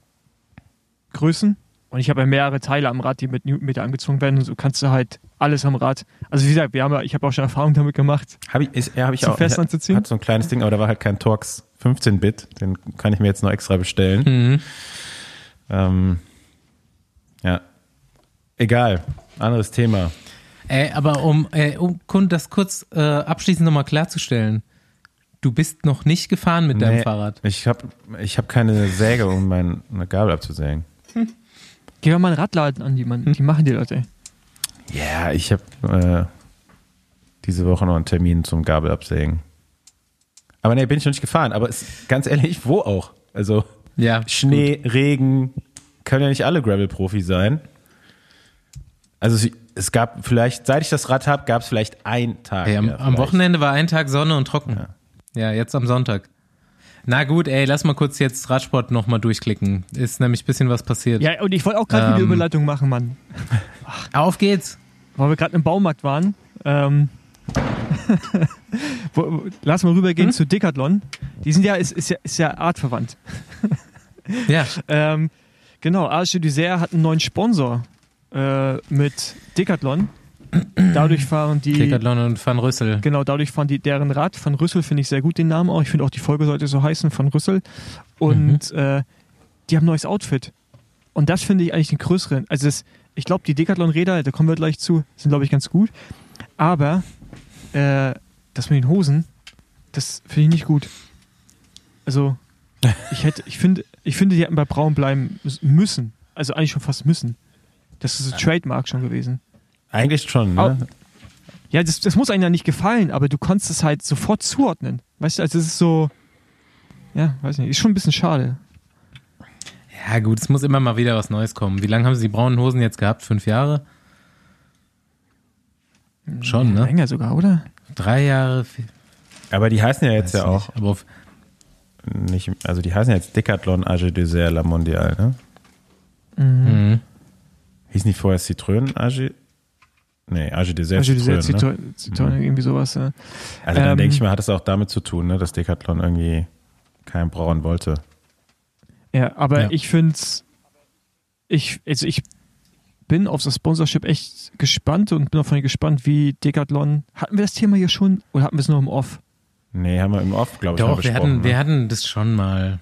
Speaker 2: Größen und ich habe ja mehrere Teile am Rad, die mit Newtonmeter angezogen werden und so kannst du halt alles am Rad. Also wie gesagt, wir haben ja, ich habe auch schon Erfahrung damit gemacht.
Speaker 3: Hab ich, ist, ja, habe ich auch. Fest anzuziehen. Hat so ein kleines Ding, aber da war halt kein Torx 15-Bit. Den kann ich mir jetzt noch extra bestellen. Mhm. Ähm, ja. Egal. Anderes Thema.
Speaker 1: Ey, aber um, äh, um das kurz äh, abschließend nochmal klarzustellen. Du bist noch nicht gefahren mit deinem Fahrrad.
Speaker 3: Ich habe ich hab keine Säge, um meine Gabel abzusägen. Hm.
Speaker 2: Geh mal mal einen Radladen an, die, man, hm. die machen die Leute.
Speaker 3: Ja, ich habe äh, diese Woche noch einen Termin zum Gabelabsägen. Aber nee, bin ich noch nicht gefahren. Aber ist, ganz ehrlich, wo auch? Also ja, Schnee, gut. Regen, können ja nicht alle Gravel-Profi sein. Also es gab vielleicht, seit ich das Rad habe, gab es vielleicht einen Tag.
Speaker 1: Hey, am,
Speaker 3: ja,
Speaker 1: am, Wochenende war ein Tag Sonne und trocken. Ja. ja, jetzt am Sonntag. Na gut, ey, lass mal kurz jetzt Radsport nochmal durchklicken. Ist nämlich ein bisschen was passiert.
Speaker 2: Ja, und ich wollte auch gerade ähm, eine Überleitung machen, Mann.
Speaker 1: Ach. Auf geht's.
Speaker 2: Weil wir gerade im Baumarkt waren. Ähm, Lass mal rübergehen hm? zu Decathlon. Die sind ja, ist, ist ja, ist ja artverwandt.
Speaker 1: ja.
Speaker 2: ähm, genau, Arche Dessert hat einen neuen Sponsor äh, mit Decathlon. Dadurch fahren die.
Speaker 1: Decathlon und Van Rüssel.
Speaker 2: Genau, dadurch fahren die deren Rad. Van Rüssel finde ich sehr gut den Namen auch. Ich finde auch die Folge sollte so heißen, Van Rüssel. Und mhm. äh, die haben ein neues Outfit. Und das finde ich eigentlich den größeren. Also das, ich glaube, die Decathlon-Räder, da kommen wir gleich zu, sind glaube ich ganz gut. Aber äh, das mit den Hosen, das finde ich nicht gut. Also, ich hätte, ich finde, ich finde, die hätten bei Braun bleiben müssen. Also eigentlich schon fast müssen. Das ist ein Trademark schon gewesen.
Speaker 3: Eigentlich schon, ne?
Speaker 2: ja, das, das muss einem ja nicht gefallen, aber du konntest es halt sofort zuordnen. Weißt du, also es ist so, ja, weiß nicht, ist schon ein bisschen schade.
Speaker 1: Ja, gut, es muss immer mal wieder was Neues kommen. Wie lange haben sie die braunen Hosen jetzt gehabt? Fünf Jahre? Schon, ne?
Speaker 2: Länger sogar, oder?
Speaker 1: Drei Jahre.
Speaker 3: Aber die heißen ja jetzt ja auch. aber auf nicht, also die heißen ja jetzt Decathlon Age Dessert La Mondiale, ne? Mhm. mhm. Hieß nicht vorher Citroën Age? Nee, Age Citroën, Dessert,
Speaker 2: Citroën, ne? Citroën mhm. irgendwie sowas, ja.
Speaker 3: Also dann ähm, denke ich mal, hat es auch damit zu tun, ne, dass Decathlon irgendwie keinen brauen wollte.
Speaker 2: Ja, aber ja. ich finde es, ich, also ich bin auf das Sponsorship echt gespannt und bin auch von gespannt, wie Decathlon. Hatten wir das Thema hier schon oder hatten wir es nur im Off?
Speaker 3: Nee, haben wir im Off, glaube
Speaker 1: ich. Doch, wir hatten, ne? wir hatten das schon mal.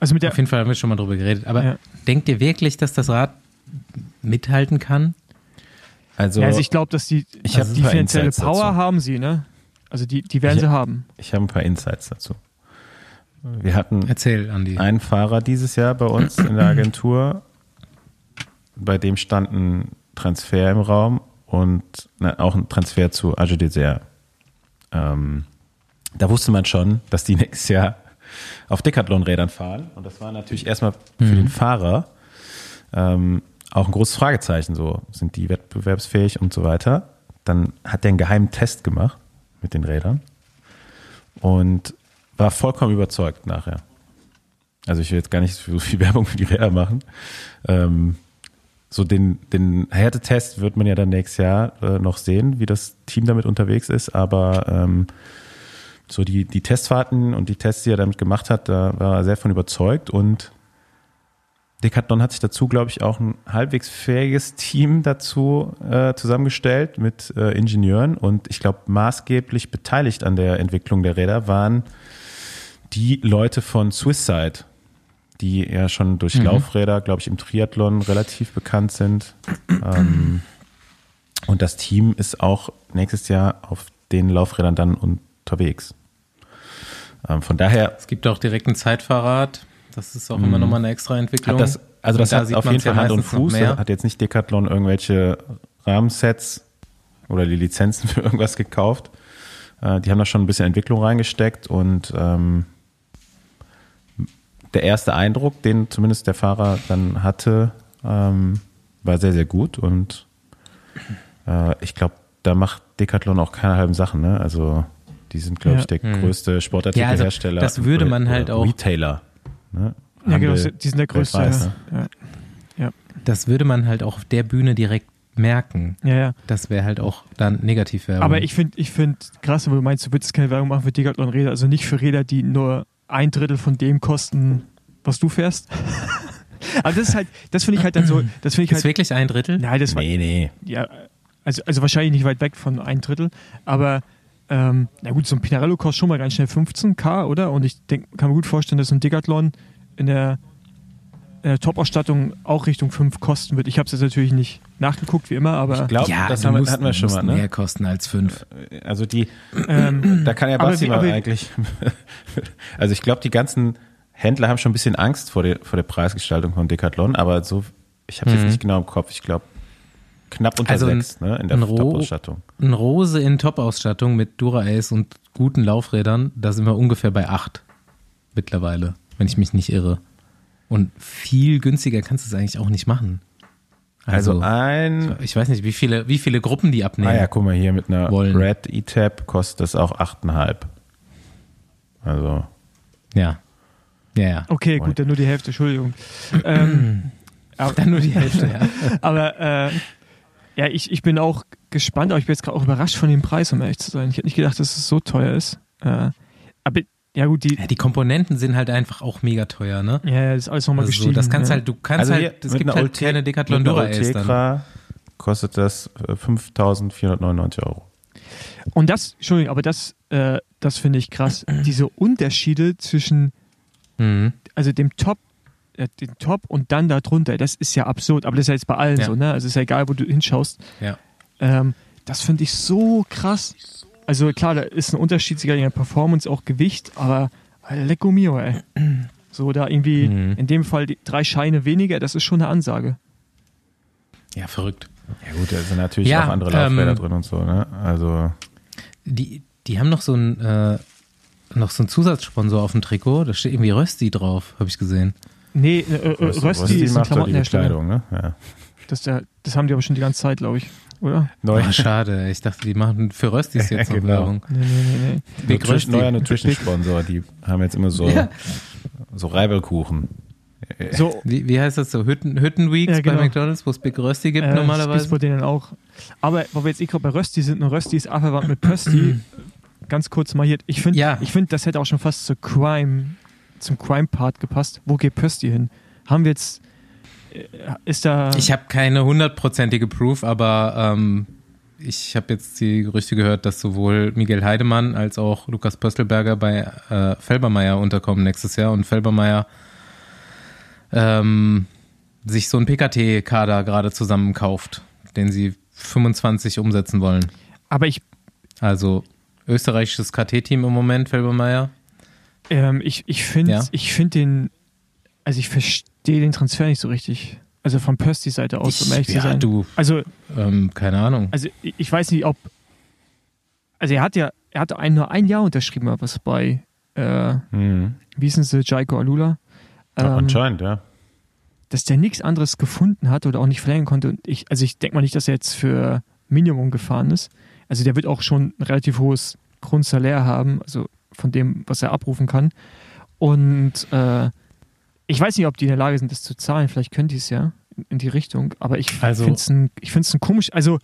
Speaker 1: Also mit der, auf jeden Fall haben wir schon mal drüber geredet. Aber ja. denkt ihr wirklich, dass das Rad mithalten kann?
Speaker 2: Also, ja, also ich glaube, dass die, ich also die finanzielle Insights Power dazu. haben sie, ne? Also die, die werden ich, sie haben.
Speaker 3: Ich habe ein paar Insights dazu. Wir hatten
Speaker 1: Erzähl, Andi.
Speaker 3: einen Fahrer dieses Jahr bei uns in der Agentur, bei dem stand ein Transfer im Raum und na, auch ein Transfer zu Age Dessert. Ähm, da wusste man schon, dass die nächstes Jahr auf Decathlon-Rädern fahren. Und das war natürlich erstmal für
Speaker 1: Mhm.
Speaker 3: den Fahrer ähm, auch ein großes Fragezeichen. So, sind die wettbewerbsfähig und so weiter? Dann hat er einen geheimen Test gemacht mit den Rädern und war vollkommen überzeugt nachher. Also ich will jetzt gar nicht so viel Werbung für die Räder machen. Ähm, so den, den Härtetest wird man ja dann nächstes Jahr äh, noch sehen, wie das Team damit unterwegs ist. Aber ähm, so die, die Testfahrten und die Tests, die er damit gemacht hat, da war er sehr von überzeugt. Und Decathlon hat sich dazu, glaube ich, auch ein halbwegs fähiges Team dazu äh, zusammengestellt mit äh, Ingenieuren. Und ich glaube, maßgeblich beteiligt an der Entwicklung der Räder waren die Leute von Swisside, die ja schon durch
Speaker 1: Mhm.
Speaker 3: Laufräder, glaube ich, im Triathlon relativ bekannt sind. ähm, und das Team ist auch nächstes Jahr auf den Laufrädern dann unterwegs. Ähm, von daher
Speaker 1: Es gibt auch direkt ein Zeitfahrrad. Das ist auch immer nochmal eine extra Entwicklung.
Speaker 3: Mhm. das, also das
Speaker 1: da
Speaker 3: hat auf jeden Fall Hand und Fuß. Hat jetzt nicht Decathlon irgendwelche Rahmensets oder die Lizenzen für irgendwas gekauft. Äh, die haben da schon ein bisschen Entwicklung reingesteckt und ähm, der erste Eindruck, den zumindest der Fahrer dann hatte, ähm, war sehr, sehr gut und äh, ich glaube, da macht Decathlon auch keine halben Sachen. Ne? Also die sind, glaube ich,
Speaker 2: Ja.
Speaker 3: der größte Sportartikelhersteller.
Speaker 1: Ja, also das würde man halt auch-
Speaker 3: Retailer. Ne?
Speaker 2: Ja, genau, die sind der größte. Ja.
Speaker 3: ne?
Speaker 2: Ja.
Speaker 1: das würde man halt auch auf der Bühne direkt merken.
Speaker 2: ja, ja.
Speaker 1: Das wäre halt auch dann Negativwerbung.
Speaker 2: Aber ich finde ich find krass, wo du meinst, du würdest keine Werbung machen für Decathlon-Räder, also nicht für Räder, die nur ein Drittel von dem kosten, was du fährst. Aber das ist halt, das finde ich halt dann so, das finde ich
Speaker 1: ist
Speaker 2: halt,
Speaker 1: wirklich ein Drittel?
Speaker 2: nein, das war,
Speaker 3: Nee, nee.
Speaker 2: ja, also, also wahrscheinlich nicht weit weg von ein Drittel, aber ähm, na gut, so ein Pinarello kostet schon mal ganz schnell 15k, oder? Und ich denk, kann mir gut vorstellen, dass so ein Decathlon in der, in der Top-Ausstattung auch Richtung 5 kosten wird. Ich habe es jetzt natürlich nicht nachgeguckt, wie immer, aber
Speaker 3: Ich glaube,
Speaker 1: ja,
Speaker 3: das haben, wir-
Speaker 1: musst-
Speaker 3: hatten wir schon mal. Ne?
Speaker 1: mehr kosten als fünf.
Speaker 3: Also die,
Speaker 2: ähm,
Speaker 3: da kann ja
Speaker 2: Aber
Speaker 3: Basti
Speaker 2: wie-
Speaker 3: mal
Speaker 2: aber-
Speaker 3: eigentlich. Also ich glaube, die ganzen Händler haben schon ein bisschen Angst vor der, vor der Preisgestaltung von Decathlon, aber so, ich habe es
Speaker 1: Mhm.
Speaker 3: jetzt nicht genau im Kopf. Ich glaube, knapp unter
Speaker 1: Also ein-
Speaker 3: sechs ne, in der
Speaker 1: ein
Speaker 3: Top-Ausstattung.
Speaker 1: Ein Rose in Top-Ausstattung mit Dura-Ace und guten Laufrädern, da sind wir ungefähr bei acht mittlerweile, wenn ich mich nicht irre. Und viel günstiger kannst du es eigentlich auch nicht machen.
Speaker 3: Also,
Speaker 1: Also,
Speaker 3: ein.
Speaker 1: ich weiß nicht, wie viele, wie viele Gruppen die abnehmen.
Speaker 3: Ah ja, guck mal hier mit einer
Speaker 1: wollen.
Speaker 3: Red E-Tab kostet das auch 8,5. Also,
Speaker 1: ja. Ja, ja.
Speaker 2: okay, gut, dann nur die Hälfte, Entschuldigung. ähm, aber,
Speaker 1: Dann nur die Hälfte, ja.
Speaker 2: Aber äh, ja, ich, ich bin auch gespannt, aber ich bin jetzt gerade auch überrascht von dem Preis, um ehrlich zu sein. Ich hätte nicht gedacht, dass es so teuer ist. Äh, aber ja gut, die,
Speaker 1: ja. Die Komponenten sind halt einfach auch mega teuer, ne?
Speaker 2: ja, ja, das ist alles nochmal
Speaker 1: Also so,
Speaker 2: gestiegen.
Speaker 1: das kannst
Speaker 2: ja.
Speaker 1: halt, du kannst
Speaker 3: also
Speaker 1: halt, es
Speaker 3: mit
Speaker 1: gibt
Speaker 3: einer
Speaker 1: halt keine Decathlon Dura.
Speaker 3: Ultegra kostet das äh, 5.499 Euro.
Speaker 2: Und das, Entschuldigung, aber das, äh, das finde ich krass. Diese Unterschiede zwischen,
Speaker 1: Mhm.
Speaker 2: also dem Top, äh, dem Top und dann darunter, das ist ja absurd. Aber das ist ja jetzt bei allen
Speaker 1: Ja.
Speaker 2: so, ne? Also ist ja egal, wo du hinschaust.
Speaker 1: Ja.
Speaker 2: Ähm, das finde ich so krass. Also klar, da ist ein Unterschied sogar in der Performance, auch Gewicht, aber lecco mio, ey. So da irgendwie,
Speaker 1: Mhm.
Speaker 2: in dem Fall die drei Scheine weniger, das ist schon eine Ansage.
Speaker 1: ja, verrückt.
Speaker 3: Ja gut, da sind natürlich
Speaker 1: Ja,
Speaker 3: auch andere Laufräder
Speaker 1: ähm,
Speaker 3: drin und so, ne? Also
Speaker 1: Die, die haben noch so ein, äh, noch so einen Zusatzsponsor auf dem Trikot. Da steht irgendwie Rösti drauf, habe ich gesehen.
Speaker 2: Nee, äh, äh, Rösti, ist ein Klamottenhersteller.
Speaker 3: Ne? Ja.
Speaker 2: Das, der, das haben die aber schon die ganze Zeit, glaube ich, oder?
Speaker 3: Neu,
Speaker 1: Oh, schade. Ich dachte, die machen für Röstis jetzt noch
Speaker 3: Genau.
Speaker 1: Werbung.
Speaker 2: Nee, nee, nee, nee.
Speaker 1: Big
Speaker 3: Nutrition,
Speaker 1: Rösti.
Speaker 3: neuer Nutrition-Sponsor, die haben jetzt immer so,
Speaker 1: Ja.
Speaker 3: so Reibelkuchen.
Speaker 2: So,
Speaker 1: Wie, wie heißt das so? Hütten, Hüttenweeks
Speaker 2: Ja, genau.
Speaker 1: bei McDonalds, wo es Big Rösti gibt
Speaker 2: äh,
Speaker 1: normalerweise?
Speaker 2: Das bei denen auch. Aber wo wir jetzt eh gerade bei Rösti sind, und Rösti ist abverwandt mit Pösti, ganz kurz mal hier, ich finde,
Speaker 1: Ja.
Speaker 2: ich finde, das hätte auch schon fast zur Crime, zum Crime-Part gepasst. Wo geht Pösti hin? Haben wir jetzt, äh, ist da,
Speaker 1: Ich habe keine hundertprozentige Proof, aber ähm, ich habe jetzt die Gerüchte gehört, dass sowohl Miguel Heidemann als auch Lukas Pöstelberger bei äh, Felbermeier unterkommen nächstes Jahr und Felbermeier ähm, sich so einen PKT-Kader gerade zusammenkauft, den sie 25 umsetzen wollen.
Speaker 2: aber ich,
Speaker 1: Also österreichisches KT-Team im Moment, Felbermeier.
Speaker 2: Ähm, ich, ich finde,
Speaker 1: Ja.
Speaker 2: ich finde den, also ich verstehe den Transfer nicht so richtig. Also von Pöstys Seite aus,
Speaker 1: um ehrlich ja, zu sein. Du,
Speaker 2: also,
Speaker 1: ähm, keine Ahnung.
Speaker 2: Also ich weiß nicht, ob. Also er hat ja, er hat ein, nur ein Jahr unterschrieben, was bei äh, mhm. wie ist sie, Jaiko Alula.
Speaker 3: Ähm, ja, anscheinend, ja.
Speaker 2: Dass der nichts anderes gefunden hat oder auch nicht verlängern konnte. Und ich, also ich denke mal nicht, dass er jetzt für Minimum gefahren ist. Also der wird auch schon ein relativ hohes Grundsalär haben, also von dem, was er abrufen kann. Und äh, ich weiß nicht, ob die in der Lage sind, das zu zahlen. Vielleicht können die es ja in die Richtung. Aber ich also, finde es ein, ich ein komisch, also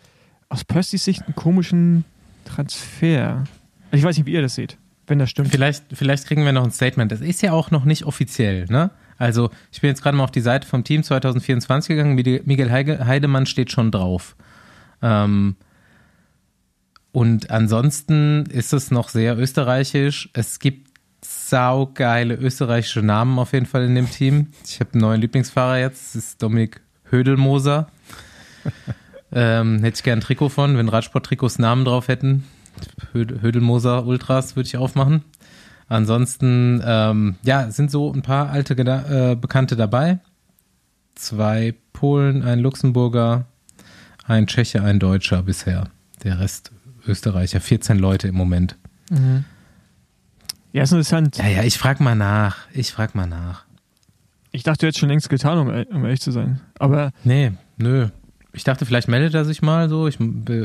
Speaker 2: aus Percys Sicht einen komischen Transfer. Ich weiß nicht, wie ihr das seht, wenn das stimmt.
Speaker 1: Vielleicht, vielleicht kriegen wir noch ein Statement. Das ist ja auch noch nicht offiziell, ne? Also, ich bin jetzt gerade mal auf die Seite vom Team 2024 gegangen. Miguel Heidemann steht schon drauf. Ähm, und ansonsten ist es noch sehr österreichisch. Es gibt saugeile österreichische Namen auf jeden Fall in dem Team. Ich habe einen neuen Lieblingsfahrer jetzt, das ist Dominik Hödelmoser. ähm, hätte ich gern ein Trikot von, wenn Radsport-Trikots Namen drauf hätten. Hödelmoser Ultras würde ich aufmachen. Ansonsten, ähm, ja, sind so ein paar alte äh, Bekannte dabei. Zwei Polen, ein Luxemburger, ein Tscheche, ein Deutscher bisher. Der Rest Österreicher. 14 Leute im Moment. Mhm.
Speaker 2: Ja, ist interessant.
Speaker 1: Ja, ja, ich frag mal nach. Ich frag mal nach.
Speaker 2: Ich dachte, du hättest schon längst getan, um, um ehrlich zu sein. Aber.
Speaker 1: Nee, nö. Ich dachte, vielleicht meldet er sich mal so. Ich,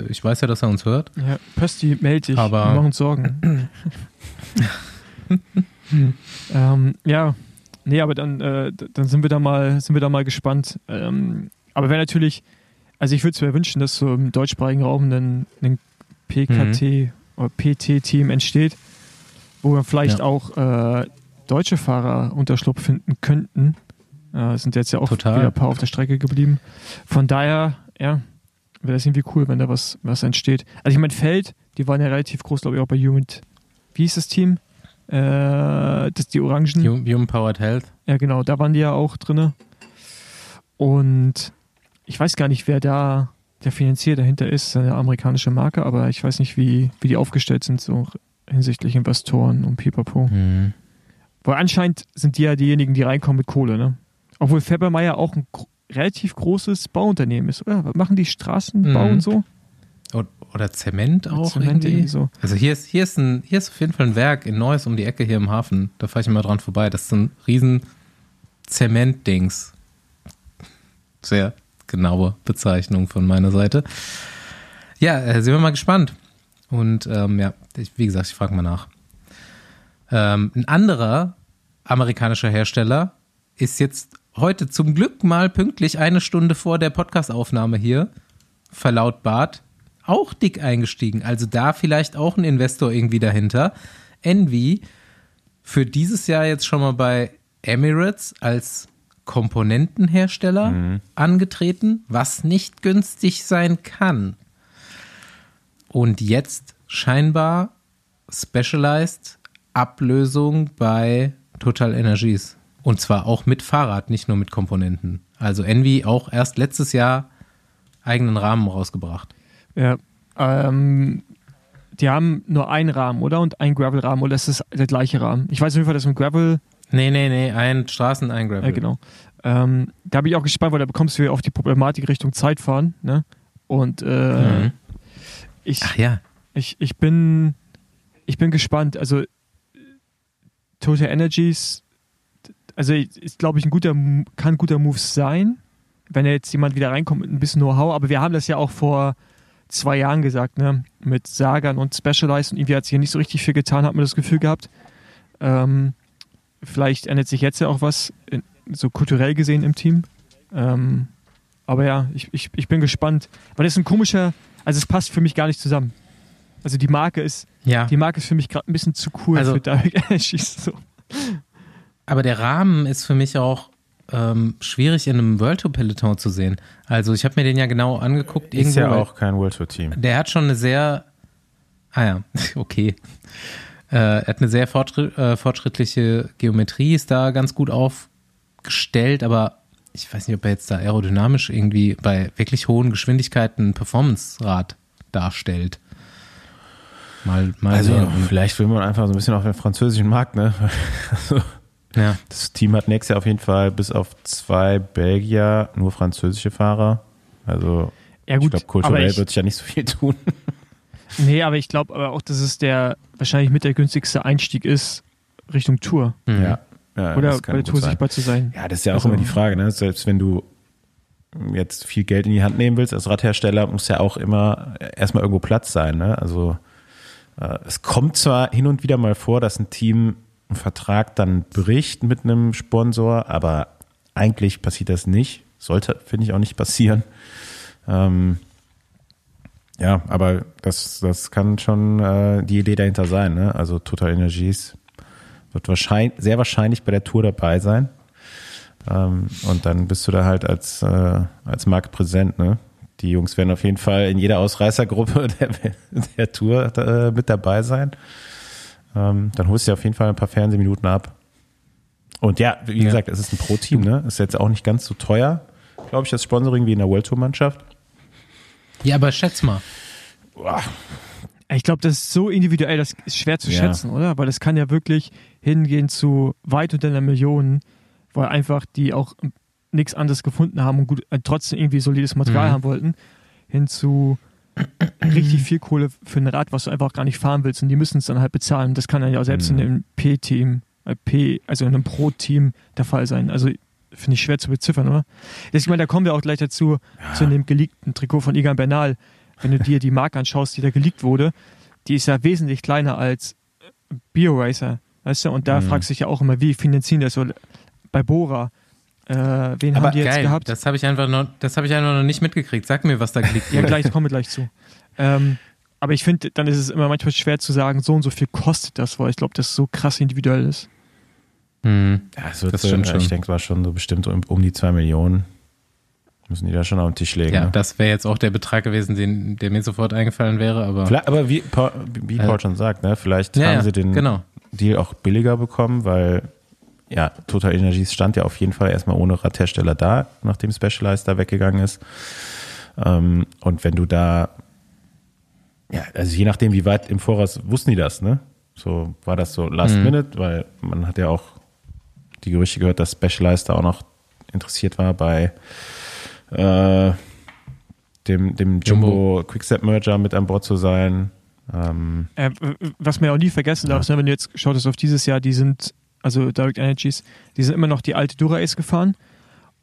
Speaker 1: ich weiß ja, dass er uns hört.
Speaker 2: Ja, Pösti, melde dich.
Speaker 1: Aber
Speaker 2: wir machen uns Sorgen. ähm, ja, nee, aber dann, äh, dann sind wir da mal, sind wir da mal gespannt. Ähm, aber wäre natürlich, also ich würde es mir wünschen, dass so im deutschsprachigen Raum ein, ein PKT mhm. oder PT-Team entsteht, wo wir vielleicht ja. auch äh, deutsche Fahrer Unterschlupf finden könnten. Äh, sind jetzt ja auch
Speaker 1: Total.
Speaker 2: wieder ein paar auf der Strecke geblieben. Von daher, ja, wäre das irgendwie cool, wenn da was, was entsteht. Also ich meine, Feld, die waren ja relativ groß, glaube ich, auch bei Human, wie hieß das Team? Äh, das die Orangen.
Speaker 1: Human Powered Health.
Speaker 2: Ja, genau, da waren die ja auch drin. Und ich weiß gar nicht, wer da der Finanzier dahinter ist, eine amerikanische Marke, aber ich weiß nicht, wie, wie die aufgestellt sind, so hinsichtlich Investoren und Pipapo. Mhm. Weil anscheinend sind die ja diejenigen, die reinkommen mit Kohle, ne? Obwohl Febermeier auch ein relativ großes Bauunternehmen ist, oder? Machen die Straßenbau mhm. und so?
Speaker 1: Oder Zement auch Zement irgendwie. So. Also hier ist, hier, ist ein, hier ist auf jeden Fall ein Werk in Neuss um die Ecke hier im Hafen. Da fahre ich immer dran vorbei. Das ist ein riesen Zement-Dings. Sehr genaue Bezeichnung von meiner Seite. Ja, äh, sind wir mal gespannt. Und ähm, ja, ich, wie gesagt, ich frage mal nach. Ähm, ein anderer amerikanischer Hersteller ist jetzt heute zum Glück mal pünktlich eine Stunde vor der Podcastaufnahme hier verlautbart auch dick eingestiegen. Also da vielleicht auch ein Investor irgendwie dahinter. Envy für dieses Jahr jetzt schon mal bei Emirates als Komponentenhersteller mhm. angetreten, was nicht günstig sein kann. Und jetzt scheinbar Specialized Ablösung bei Total Energies. Und zwar auch mit Fahrrad, nicht nur mit Komponenten. Also Envy auch erst letztes Jahr eigenen Rahmen rausgebracht.
Speaker 2: Ja, ähm, die haben nur einen Rahmen, oder? Und ein Gravel-Rahmen, oder ist das der gleiche Rahmen? Ich weiß auf jeden Fall, dass ein Gravel
Speaker 1: Nee, nee, nee, ein Straßen, ein Gravel.
Speaker 2: Ja, genau. Ähm, da bin ich auch gespannt, weil da bekommst du ja auf die Problematik Richtung Zeitfahren, ne? Und äh, mhm. ich,
Speaker 1: Ach ja.
Speaker 2: Ich, ich bin, ich bin gespannt. Also Total Energies, also ist, glaube ich, ein guter, kann ein guter Move sein, wenn jetzt jemand wieder reinkommt mit ein bisschen Know-how. Aber wir haben das ja auch vor zwei Jahren gesagt, ne? Mit Sagan und Specialized und irgendwie hat sich hier nicht so richtig viel getan, hat man das Gefühl gehabt. Ähm, Vielleicht ändert sich jetzt ja auch was, in, so kulturell gesehen im Team. Ähm, aber ja, ich, ich, ich bin gespannt. Weil das ist ein komischer, also es passt für mich gar nicht zusammen. Also die Marke ist, ja. die Marke ist für mich gerade ein bisschen zu cool also, für Direct Energies. So.
Speaker 1: Aber der Rahmen ist für mich auch ähm, schwierig in einem World Tour Peloton zu sehen. Also ich habe mir den ja genau angeguckt.
Speaker 3: Ist irgendwo, ja auch kein World Tour Team.
Speaker 1: Der hat schon eine sehr, ah ja, okay. Äh, er hat eine sehr äh, fortschrittliche Geometrie, ist da ganz gut aufgestellt, aber ich weiß nicht, ob er jetzt da aerodynamisch irgendwie bei wirklich hohen Geschwindigkeiten ein Performance-Rad darstellt.
Speaker 3: Mal, mal also, sehen. vielleicht will man einfach so ein bisschen auf den französischen Markt, ne? Also, Ja. Das Team hat nächstes Jahr auf jeden Fall bis auf zwei Belgier nur französische Fahrer. Also ja, gut, ich glaube, kulturell ich, wird sich ja nicht so viel tun.
Speaker 2: Nee, aber ich glaube aber auch, dass es der wahrscheinlich mit der günstigste Einstieg ist Richtung Tour.
Speaker 3: Mhm. Ja.
Speaker 2: ja. Oder bei der Tour sein. sichtbar zu sein.
Speaker 3: Ja, das ist ja auch also, immer die Frage, ne? Selbst wenn du jetzt viel Geld in die Hand nehmen willst als Radhersteller, muss ja auch immer erstmal irgendwo Platz sein. Ne? Also äh, es kommt zwar hin und wieder mal vor, dass ein Team einen Vertrag dann bricht mit einem Sponsor, aber eigentlich passiert das nicht. Sollte, finde ich, auch nicht passieren. Ähm, ja, aber das, das kann schon äh, die Idee dahinter sein. Ne? Also Total Energies wird wahrscheinlich, sehr wahrscheinlich bei der Tour dabei sein. Ähm, und dann bist du da halt als, äh, als Markt präsent. Ne? Die Jungs werden auf jeden Fall in jeder Ausreißergruppe der, der Tour äh, mit dabei sein. Ähm, dann holst du dir auf jeden Fall ein paar Fernsehminuten ab. Und ja, wie ja. gesagt, es ist ein Pro-Team, ne? Ist jetzt auch nicht ganz so teuer, glaube ich, das Sponsoring wie in der World Tour-Mannschaft.
Speaker 1: Ja, aber schätz mal.
Speaker 2: Ich glaube, das ist so individuell, das ist schwer zu ja. schätzen, oder? Weil das kann ja wirklich hingehen zu weit unter einer Million, weil einfach die auch nichts anderes gefunden haben und gut, äh, trotzdem irgendwie solides Material mhm. haben wollten, hin zu richtig viel Kohle für ein Rad, was du einfach gar nicht fahren willst und die müssen es dann halt bezahlen. Das kann dann ja selbst mhm. in einem P-Team, äh, P, also in einem Pro-Team der Fall sein. Also finde ich schwer zu beziffern, oder? Ich meine, da kommen wir auch gleich dazu, ja. zu dem geleakten Trikot von Egan Bernal. Wenn du dir die Marke anschaust, die da geleakt wurde, die ist ja wesentlich kleiner als BioRacer, weißt du? Und da mhm. fragst du dich ja auch immer, wie finanzieren das so bei Bora? Äh, wen Aber haben die jetzt geil, gehabt?
Speaker 1: Das habe ich einfach noch, das habe ich einfach noch nicht mitgekriegt. Sag mir, was da geleakt
Speaker 2: wurde. ja, gleich, kommen wir gleich zu. Ähm, aber ich finde, dann ist es immer manchmal schwer zu sagen, so und so viel kostet das, weil ich glaube, das so krass individuell ist.
Speaker 3: Mhm. Ja, das, stimmt schon. Ich denke, es war schon so bestimmt um, um, die zwei Millionen. Müssen die da schon auf den Tisch legen. Ja,
Speaker 1: ne? das wäre jetzt auch der Betrag gewesen, den, der mir sofort eingefallen wäre. Aber,
Speaker 3: vielleicht, aber wie Paul, wie Paul äh, schon sagt, ne, vielleicht ja, haben sie den genau. Deal auch billiger bekommen, weil ja, Total Energies stand ja auf jeden Fall erstmal ohne Radhersteller da, nachdem Specialized da weggegangen ist. Ähm, und wenn du da, ja, also je nachdem, wie weit im Voraus wussten die das, ne? So war das so Last mhm. Minute, weil man hat ja auch die Gerüchte gehört, dass Specialized da auch noch interessiert war bei äh, dem, dem Jumbo, Jumbo Quickstep Merger mit an Bord zu sein. Ähm,
Speaker 2: äh, was man ja auch nie vergessen darf, ja. Ne, wenn du jetzt schaust auf dieses Jahr, die sind, also Direct Energies, die sind immer noch die alte Dura-Ace gefahren.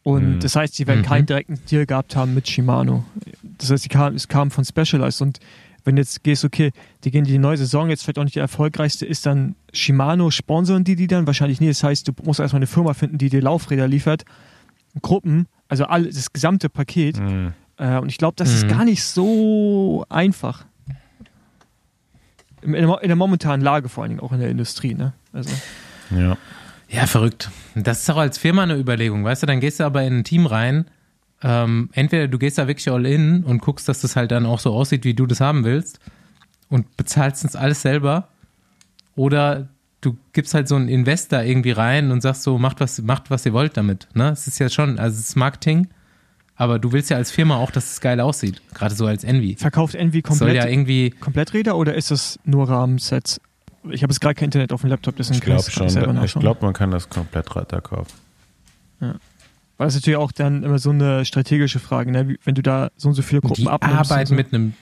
Speaker 2: Und mhm. das heißt, sie werden mhm. keinen direkten Deal gehabt haben mit Shimano. Das heißt, kam, es kam von Specialized und wenn du jetzt gehst, okay, die gehen die neue Saison, jetzt vielleicht auch nicht die erfolgreichste, ist dann Shimano, sponsoren die die dann? Wahrscheinlich nicht. Das heißt, du musst erstmal eine Firma finden, die dir Laufräder liefert, Gruppen, also all, das gesamte Paket. Mhm. Äh, und ich glaube, das mhm. ist gar nicht so einfach. In der, in der, momentanen Lage vor allen Dingen, auch in der Industrie. Ne? Also.
Speaker 3: Ja.
Speaker 1: Ja, verrückt. Das ist auch als Firma eine Überlegung, weißt du? Dann gehst du aber in ein Team rein, ähm, entweder du gehst da wirklich all in und guckst, dass das halt dann auch so aussieht, wie du das haben willst und bezahlst uns alles selber oder du gibst halt so einen Investor irgendwie rein und sagst so, macht was, macht was ihr wollt damit. Ne? Es ist ja schon, also es ist Marketing, aber du willst ja als Firma auch, dass es geil aussieht, gerade so als Envy.
Speaker 2: Verkauft Envy komplett, ja irgendwie Kompletträder oder ist das nur Rahmensets? Ich habe jetzt gerade kein Internet auf dem Laptop, deswegen
Speaker 3: ich glaube schon. Ich, ich glaube, man kann das Komplettrad da kaufen.
Speaker 2: Ja. Weil das ist natürlich auch dann immer so eine strategische Frage, ne? wenn du da so und so viele Gruppen
Speaker 1: die
Speaker 2: abnimmst.
Speaker 1: Arbeit so. mit einem,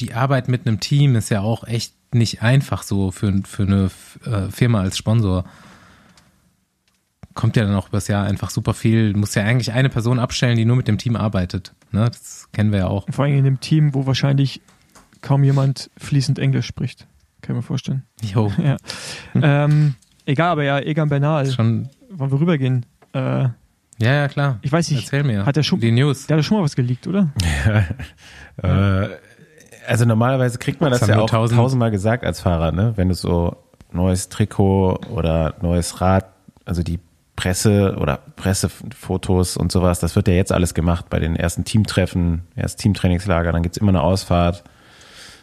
Speaker 1: die Arbeit mit einem Team ist ja auch echt nicht einfach so für, für eine äh, Firma als Sponsor. Kommt ja dann auch übers Jahr einfach super viel. Du musst ja eigentlich eine Person abstellen, die nur mit dem Team arbeitet. Ne? Das kennen wir ja auch.
Speaker 2: Vor allem in einem Team, wo wahrscheinlich kaum jemand fließend Englisch spricht. Kann ich mir vorstellen.
Speaker 1: Jo.
Speaker 2: Ja. ähm, egal, aber ja, Egan Bernal. Schon. Wollen wir rübergehen? Äh,
Speaker 1: ja, ja, klar.
Speaker 2: Ich weiß nicht.
Speaker 1: Erzähl mir.
Speaker 2: Hat der schon,
Speaker 1: die News.
Speaker 2: Der hat schon mal was geleakt, oder?
Speaker 3: Ja. äh, also normalerweise kriegt man das, das ja auch tausend tausendmal gesagt als Fahrer, ne? Wenn du so neues Trikot oder neues Rad, also die Presse oder Pressefotos und sowas, das wird ja jetzt alles gemacht bei den ersten Teamtreffen, erst Teamtrainingslager, dann gibt's immer eine Ausfahrt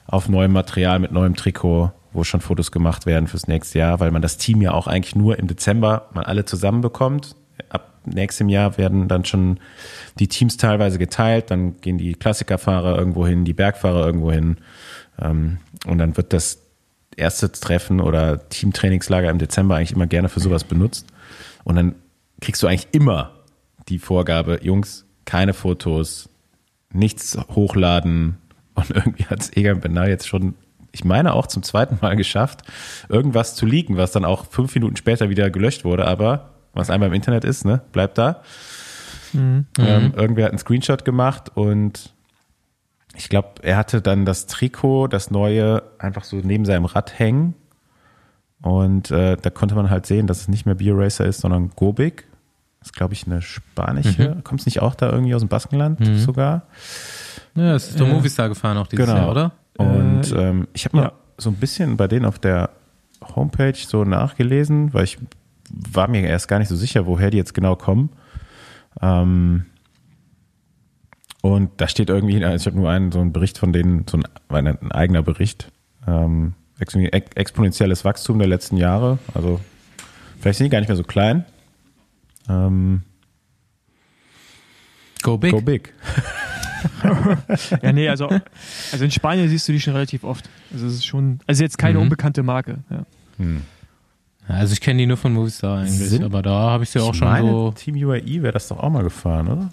Speaker 3: auf neuem Material mit neuem Trikot, wo schon Fotos gemacht werden fürs nächste Jahr, weil man das Team ja auch eigentlich nur im Dezember mal alle zusammenbekommt. Ab nächstem Jahr werden dann schon die Teams teilweise geteilt, dann gehen die Klassikerfahrer irgendwo hin, die Bergfahrer irgendwo hin ähm, und dann wird das erste Treffen oder Teamtrainingslager im Dezember eigentlich immer gerne für sowas benutzt. Und dann kriegst du eigentlich immer die Vorgabe, Jungs, keine Fotos, nichts hochladen. Und irgendwie hat es Egan Benar jetzt schon, ich meine auch zum zweiten Mal geschafft, irgendwas zu leaken, was dann auch fünf Minuten später wieder gelöscht wurde. Aber was einmal im Internet ist, ne, bleibt da. Mhm. Ähm, irgendwer hat einen Screenshot gemacht und ich glaube, er hatte dann das Trikot, das neue, einfach so neben seinem Rad hängen. Und äh, da konnte man halt sehen, dass es nicht mehr Bio-Racer ist, sondern Gobik. Das ist, glaube ich, eine spanische. Mhm. Kommt es nicht auch da irgendwie aus dem Baskenland mhm. sogar?
Speaker 1: Ja, es ist der äh, Movistar gefahren auch dieses genau. Jahr, oder?
Speaker 3: Und äh, ähm, ich habe mal ja. so ein bisschen bei denen auf der Homepage so nachgelesen, weil ich war mir erst gar nicht so sicher, woher die jetzt genau kommen. Ähm, und da steht irgendwie, also ich habe nur einen, so einen Bericht von denen, so ein, ein eigener Bericht. Ähm, exponentielles Wachstum der letzten Jahre. Also vielleicht sind die gar nicht mehr so klein. Ähm,
Speaker 1: go big.
Speaker 3: Go big.
Speaker 2: ja, nee, also, also in Spanien siehst du die schon relativ oft. Also es ist schon, also jetzt keine mhm. unbekannte Marke. Ja. Hm.
Speaker 1: Also ich kenne die nur von Movistar eigentlich, Sind, aber da habe ich sie auch schon meine, so.
Speaker 3: Team UAE wäre das doch auch mal gefahren, oder?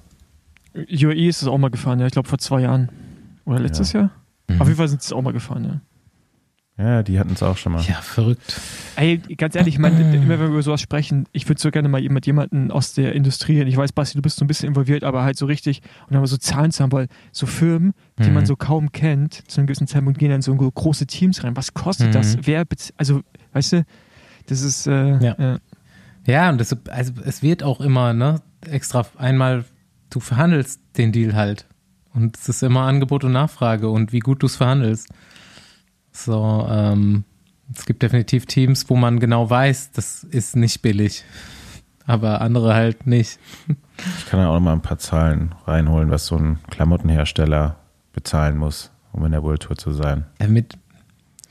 Speaker 2: UAE ist es auch mal gefahren, ja. Ich glaube vor zwei Jahren. Oder letztes ja. Jahr? Mhm. Auf jeden Fall sind sie auch mal gefahren, ja.
Speaker 3: Ja, die hatten es auch schon mal.
Speaker 1: Ja, verrückt.
Speaker 2: Ey, ganz ehrlich, ich meine, immer wenn wir über sowas sprechen, ich würde so gerne mal mit jemandem aus der Industrie, ich weiß, Basti, du bist so ein bisschen involviert, aber halt so richtig, und dann mal so Zahlen zu haben, weil so Firmen, die mhm. man so kaum kennt, zu einem gewissen Zeitpunkt gehen dann so große Teams rein. Was kostet mhm. das? Wer, also, weißt du, das ist, äh,
Speaker 1: ja. ja. Ja, und das, also es wird auch immer, ne, extra einmal du verhandelst den Deal halt. Und es ist immer Angebot und Nachfrage und wie gut du es verhandelst. So, ähm, es gibt definitiv Teams, wo man genau weiß, das ist nicht billig. Aber andere halt nicht.
Speaker 3: Ich kann ja auch noch mal ein paar Zahlen reinholen, was so ein Klamottenhersteller bezahlen muss, um in der World Tour zu sein.
Speaker 1: Äh, mit,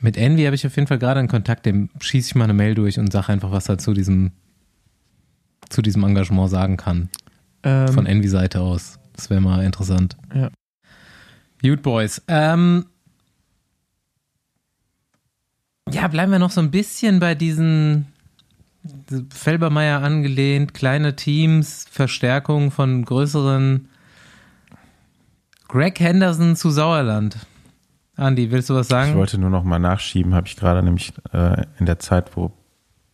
Speaker 1: mit Envy habe ich auf jeden Fall gerade einen Kontakt, dem schieße ich mal eine Mail durch und sage einfach, was er zu diesem, zu diesem Engagement sagen kann. Ähm, Von Envy-Seite aus. Das wäre mal interessant.
Speaker 2: Ja.
Speaker 1: Gut, Boys. Ähm, ja, bleiben wir noch so ein bisschen bei diesen Felbermeier angelehnt, kleine Teams, Verstärkung von größeren. Greg Henderson zu Sauerland. Andi, willst du was sagen?
Speaker 3: Ich wollte nur noch mal nachschieben, habe ich gerade nämlich äh, in der Zeit, wo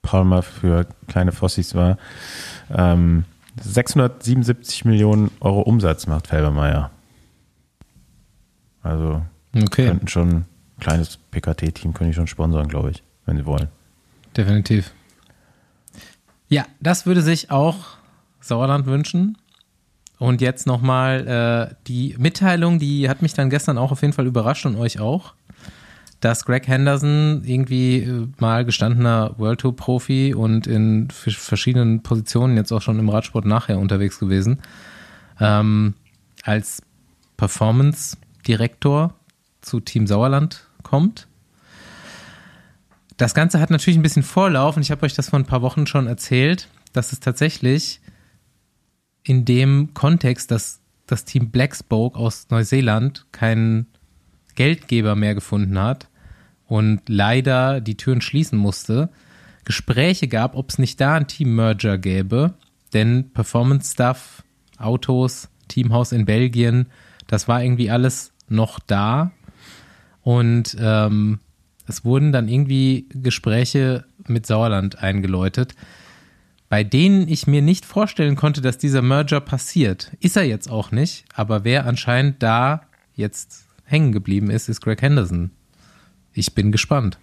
Speaker 3: Palmer für kleine Fossis war, ähm, 677 Millionen Euro Umsatz macht Felbermeier. Also okay. könnten schon ein kleines PKT-Team können die schon sponsern, glaube ich, wenn sie wollen.
Speaker 1: Definitiv. Ja, das würde sich auch Sauerland wünschen. Und jetzt nochmal äh, die Mitteilung, die hat mich dann gestern auch auf jeden Fall überrascht und euch auch dass Greg Henderson irgendwie äh, mal gestandener World Tour Profi und in verschiedenen Positionen jetzt auch schon im Radsport nachher unterwegs gewesen, ähm, als Performance Direktor zu Team Sauerland kommt. Das Ganze hat natürlich ein bisschen Vorlauf und ich habe euch das vor ein paar Wochen schon erzählt, dass es tatsächlich in dem Kontext, dass das Team Blackspoke aus Neuseeland keinen Geldgeber mehr gefunden hat und leider die Türen schließen musste, Gespräche gab, ob es nicht da ein Team-Merger gäbe, denn Performance Stuff, Autos, Teamhaus in Belgien, das war irgendwie alles noch da. Und ähm, es wurden dann irgendwie Gespräche mit Sauerland eingeläutet, bei denen ich mir nicht vorstellen konnte, dass dieser Merger passiert. Ist er jetzt auch nicht, aber wer anscheinend da jetzt hängen geblieben ist, ist Greg Henderson. Ich bin gespannt.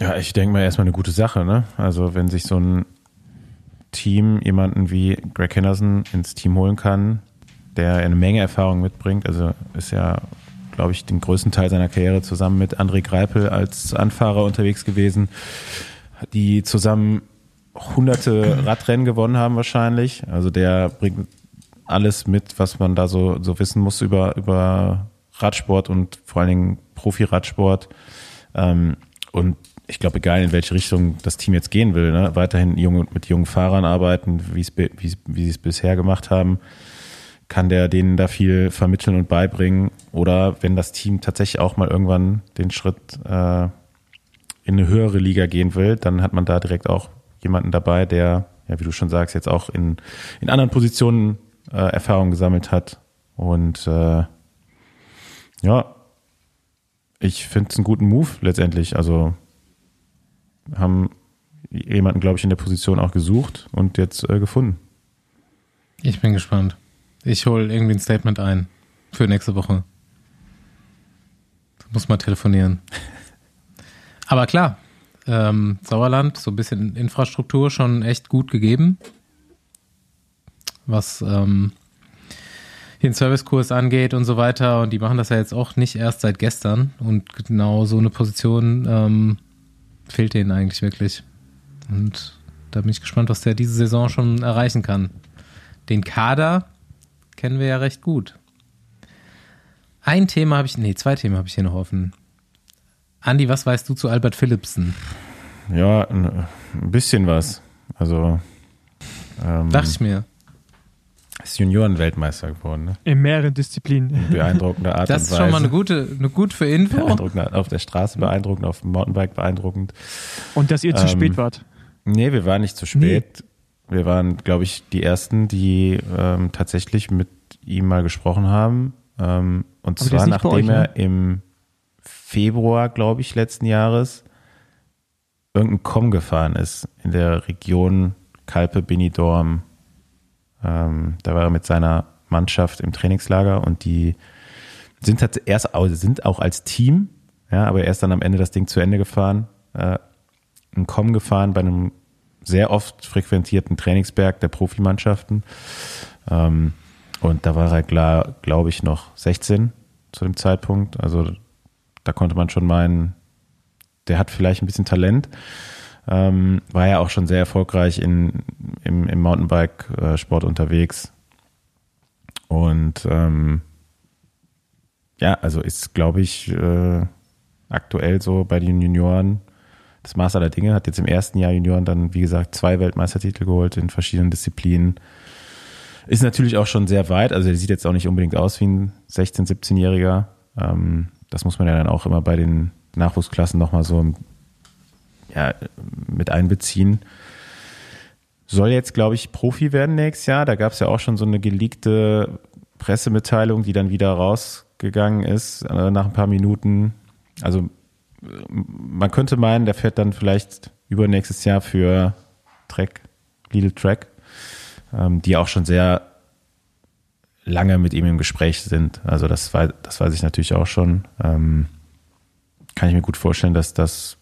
Speaker 3: Ja, ich denke mal erstmal eine gute Sache, ne? Also wenn sich so ein Team jemanden wie Greg Henderson ins Team holen kann, der eine Menge Erfahrung mitbringt, also ist ja, glaube ich, den größten Teil seiner Karriere zusammen mit André Greipel als Anfahrer unterwegs gewesen, die zusammen hunderte Radrennen gewonnen haben wahrscheinlich. Also der bringt alles mit, was man da so, so wissen muss über, über Radsport und vor allen Dingen Profi-Radsport. Ähm, und ich glaube, egal in welche Richtung das Team jetzt gehen will, ne? weiterhin junge, mit jungen Fahrern arbeiten, wie, sie es bisher gemacht haben, kann der denen da viel vermitteln und beibringen. Oder wenn das Team tatsächlich auch mal irgendwann den Schritt äh, in eine höhere Liga gehen will, dann hat man da direkt auch jemanden dabei, der ja, wie du schon sagst, jetzt auch in, in anderen Positionen äh, Erfahrung gesammelt hat. Und äh, ja, ich finde es einen guten Move letztendlich. Also haben jemanden, glaube ich, in der Position auch gesucht und jetzt äh, gefunden.
Speaker 1: Ich bin gespannt. Ich hole irgendwie ein Statement ein für nächste Woche. Muss mal telefonieren. Aber klar, ähm, Sauerland, so ein bisschen Infrastruktur schon echt gut gegeben. Was ähm, den Servicekurs angeht und so weiter. Und die machen das ja jetzt auch nicht erst seit gestern. Und genau so eine Position ähm, fehlt denen eigentlich wirklich. Und da bin ich gespannt, was der diese Saison schon erreichen kann. Den Kader kennen wir ja recht gut. Ein Thema habe ich, nee, zwei Themen habe ich hier noch offen. Andi, was weißt du zu Albert Philipsen?
Speaker 3: Ja, ein, bisschen was. Also.
Speaker 1: Ähm, Dachte ich mir.
Speaker 3: Ist Junioren-Weltmeister geworden, ne?
Speaker 2: In mehreren Disziplinen.
Speaker 3: Beeindruckende Art
Speaker 1: das und Weise. Das ist schon mal eine gute, eine gute für Info.
Speaker 3: Beeindruckend auf der Straße beeindruckend, auf dem Mountainbike beeindruckend.
Speaker 2: Und dass ihr ähm, zu spät wart.
Speaker 3: Nee, wir waren nicht zu spät. Nee. Wir waren, glaube ich, die ersten, die ähm, tatsächlich mit ihm mal gesprochen haben. Ähm, und Aber zwar nachdem euch, ne? er im Februar, glaube ich, letzten Jahres irgendein Com gefahren ist in der Region Kalpe Benidorm. Ähm, da war er mit seiner Mannschaft im Trainingslager und die sind halt erst sind auch als Team, ja, aber er ist dann am Ende das Ding zu Ende gefahren, äh, ein Com gefahren bei einem sehr oft frequentierten Trainingsberg der Profimannschaften. Ähm, und da war er glaube ich, noch 16 zu dem Zeitpunkt. Also da konnte man schon meinen, der hat vielleicht ein bisschen Talent. Ähm, war ja auch schon sehr erfolgreich in, im, im Mountainbike-Sport unterwegs. Und ähm, ja, also ist, glaube ich, äh, aktuell so bei den Junioren das Maß aller Dinge. Hat jetzt im ersten Jahr Junioren dann, wie gesagt, zwei Weltmeistertitel geholt in verschiedenen Disziplinen. Ist natürlich auch schon sehr weit. Also er sieht jetzt auch nicht unbedingt aus wie ein 16-, 17-Jähriger. Ähm, das muss man ja dann auch immer bei den Nachwuchsklassen nochmal so ja, mit einbeziehen. Soll jetzt, glaube ich, Profi werden nächstes Jahr. Da gab es ja auch schon so eine geleakte Pressemitteilung, die dann wieder rausgegangen ist äh, nach ein paar Minuten. Also man könnte meinen, der fährt dann vielleicht übernächstes Jahr für Trek, Lidl Track, ähm, die auch schon sehr lange mit ihm im Gespräch sind. Also das, weiß, das weiß ich natürlich auch schon. Ähm, kann ich mir gut vorstellen, dass das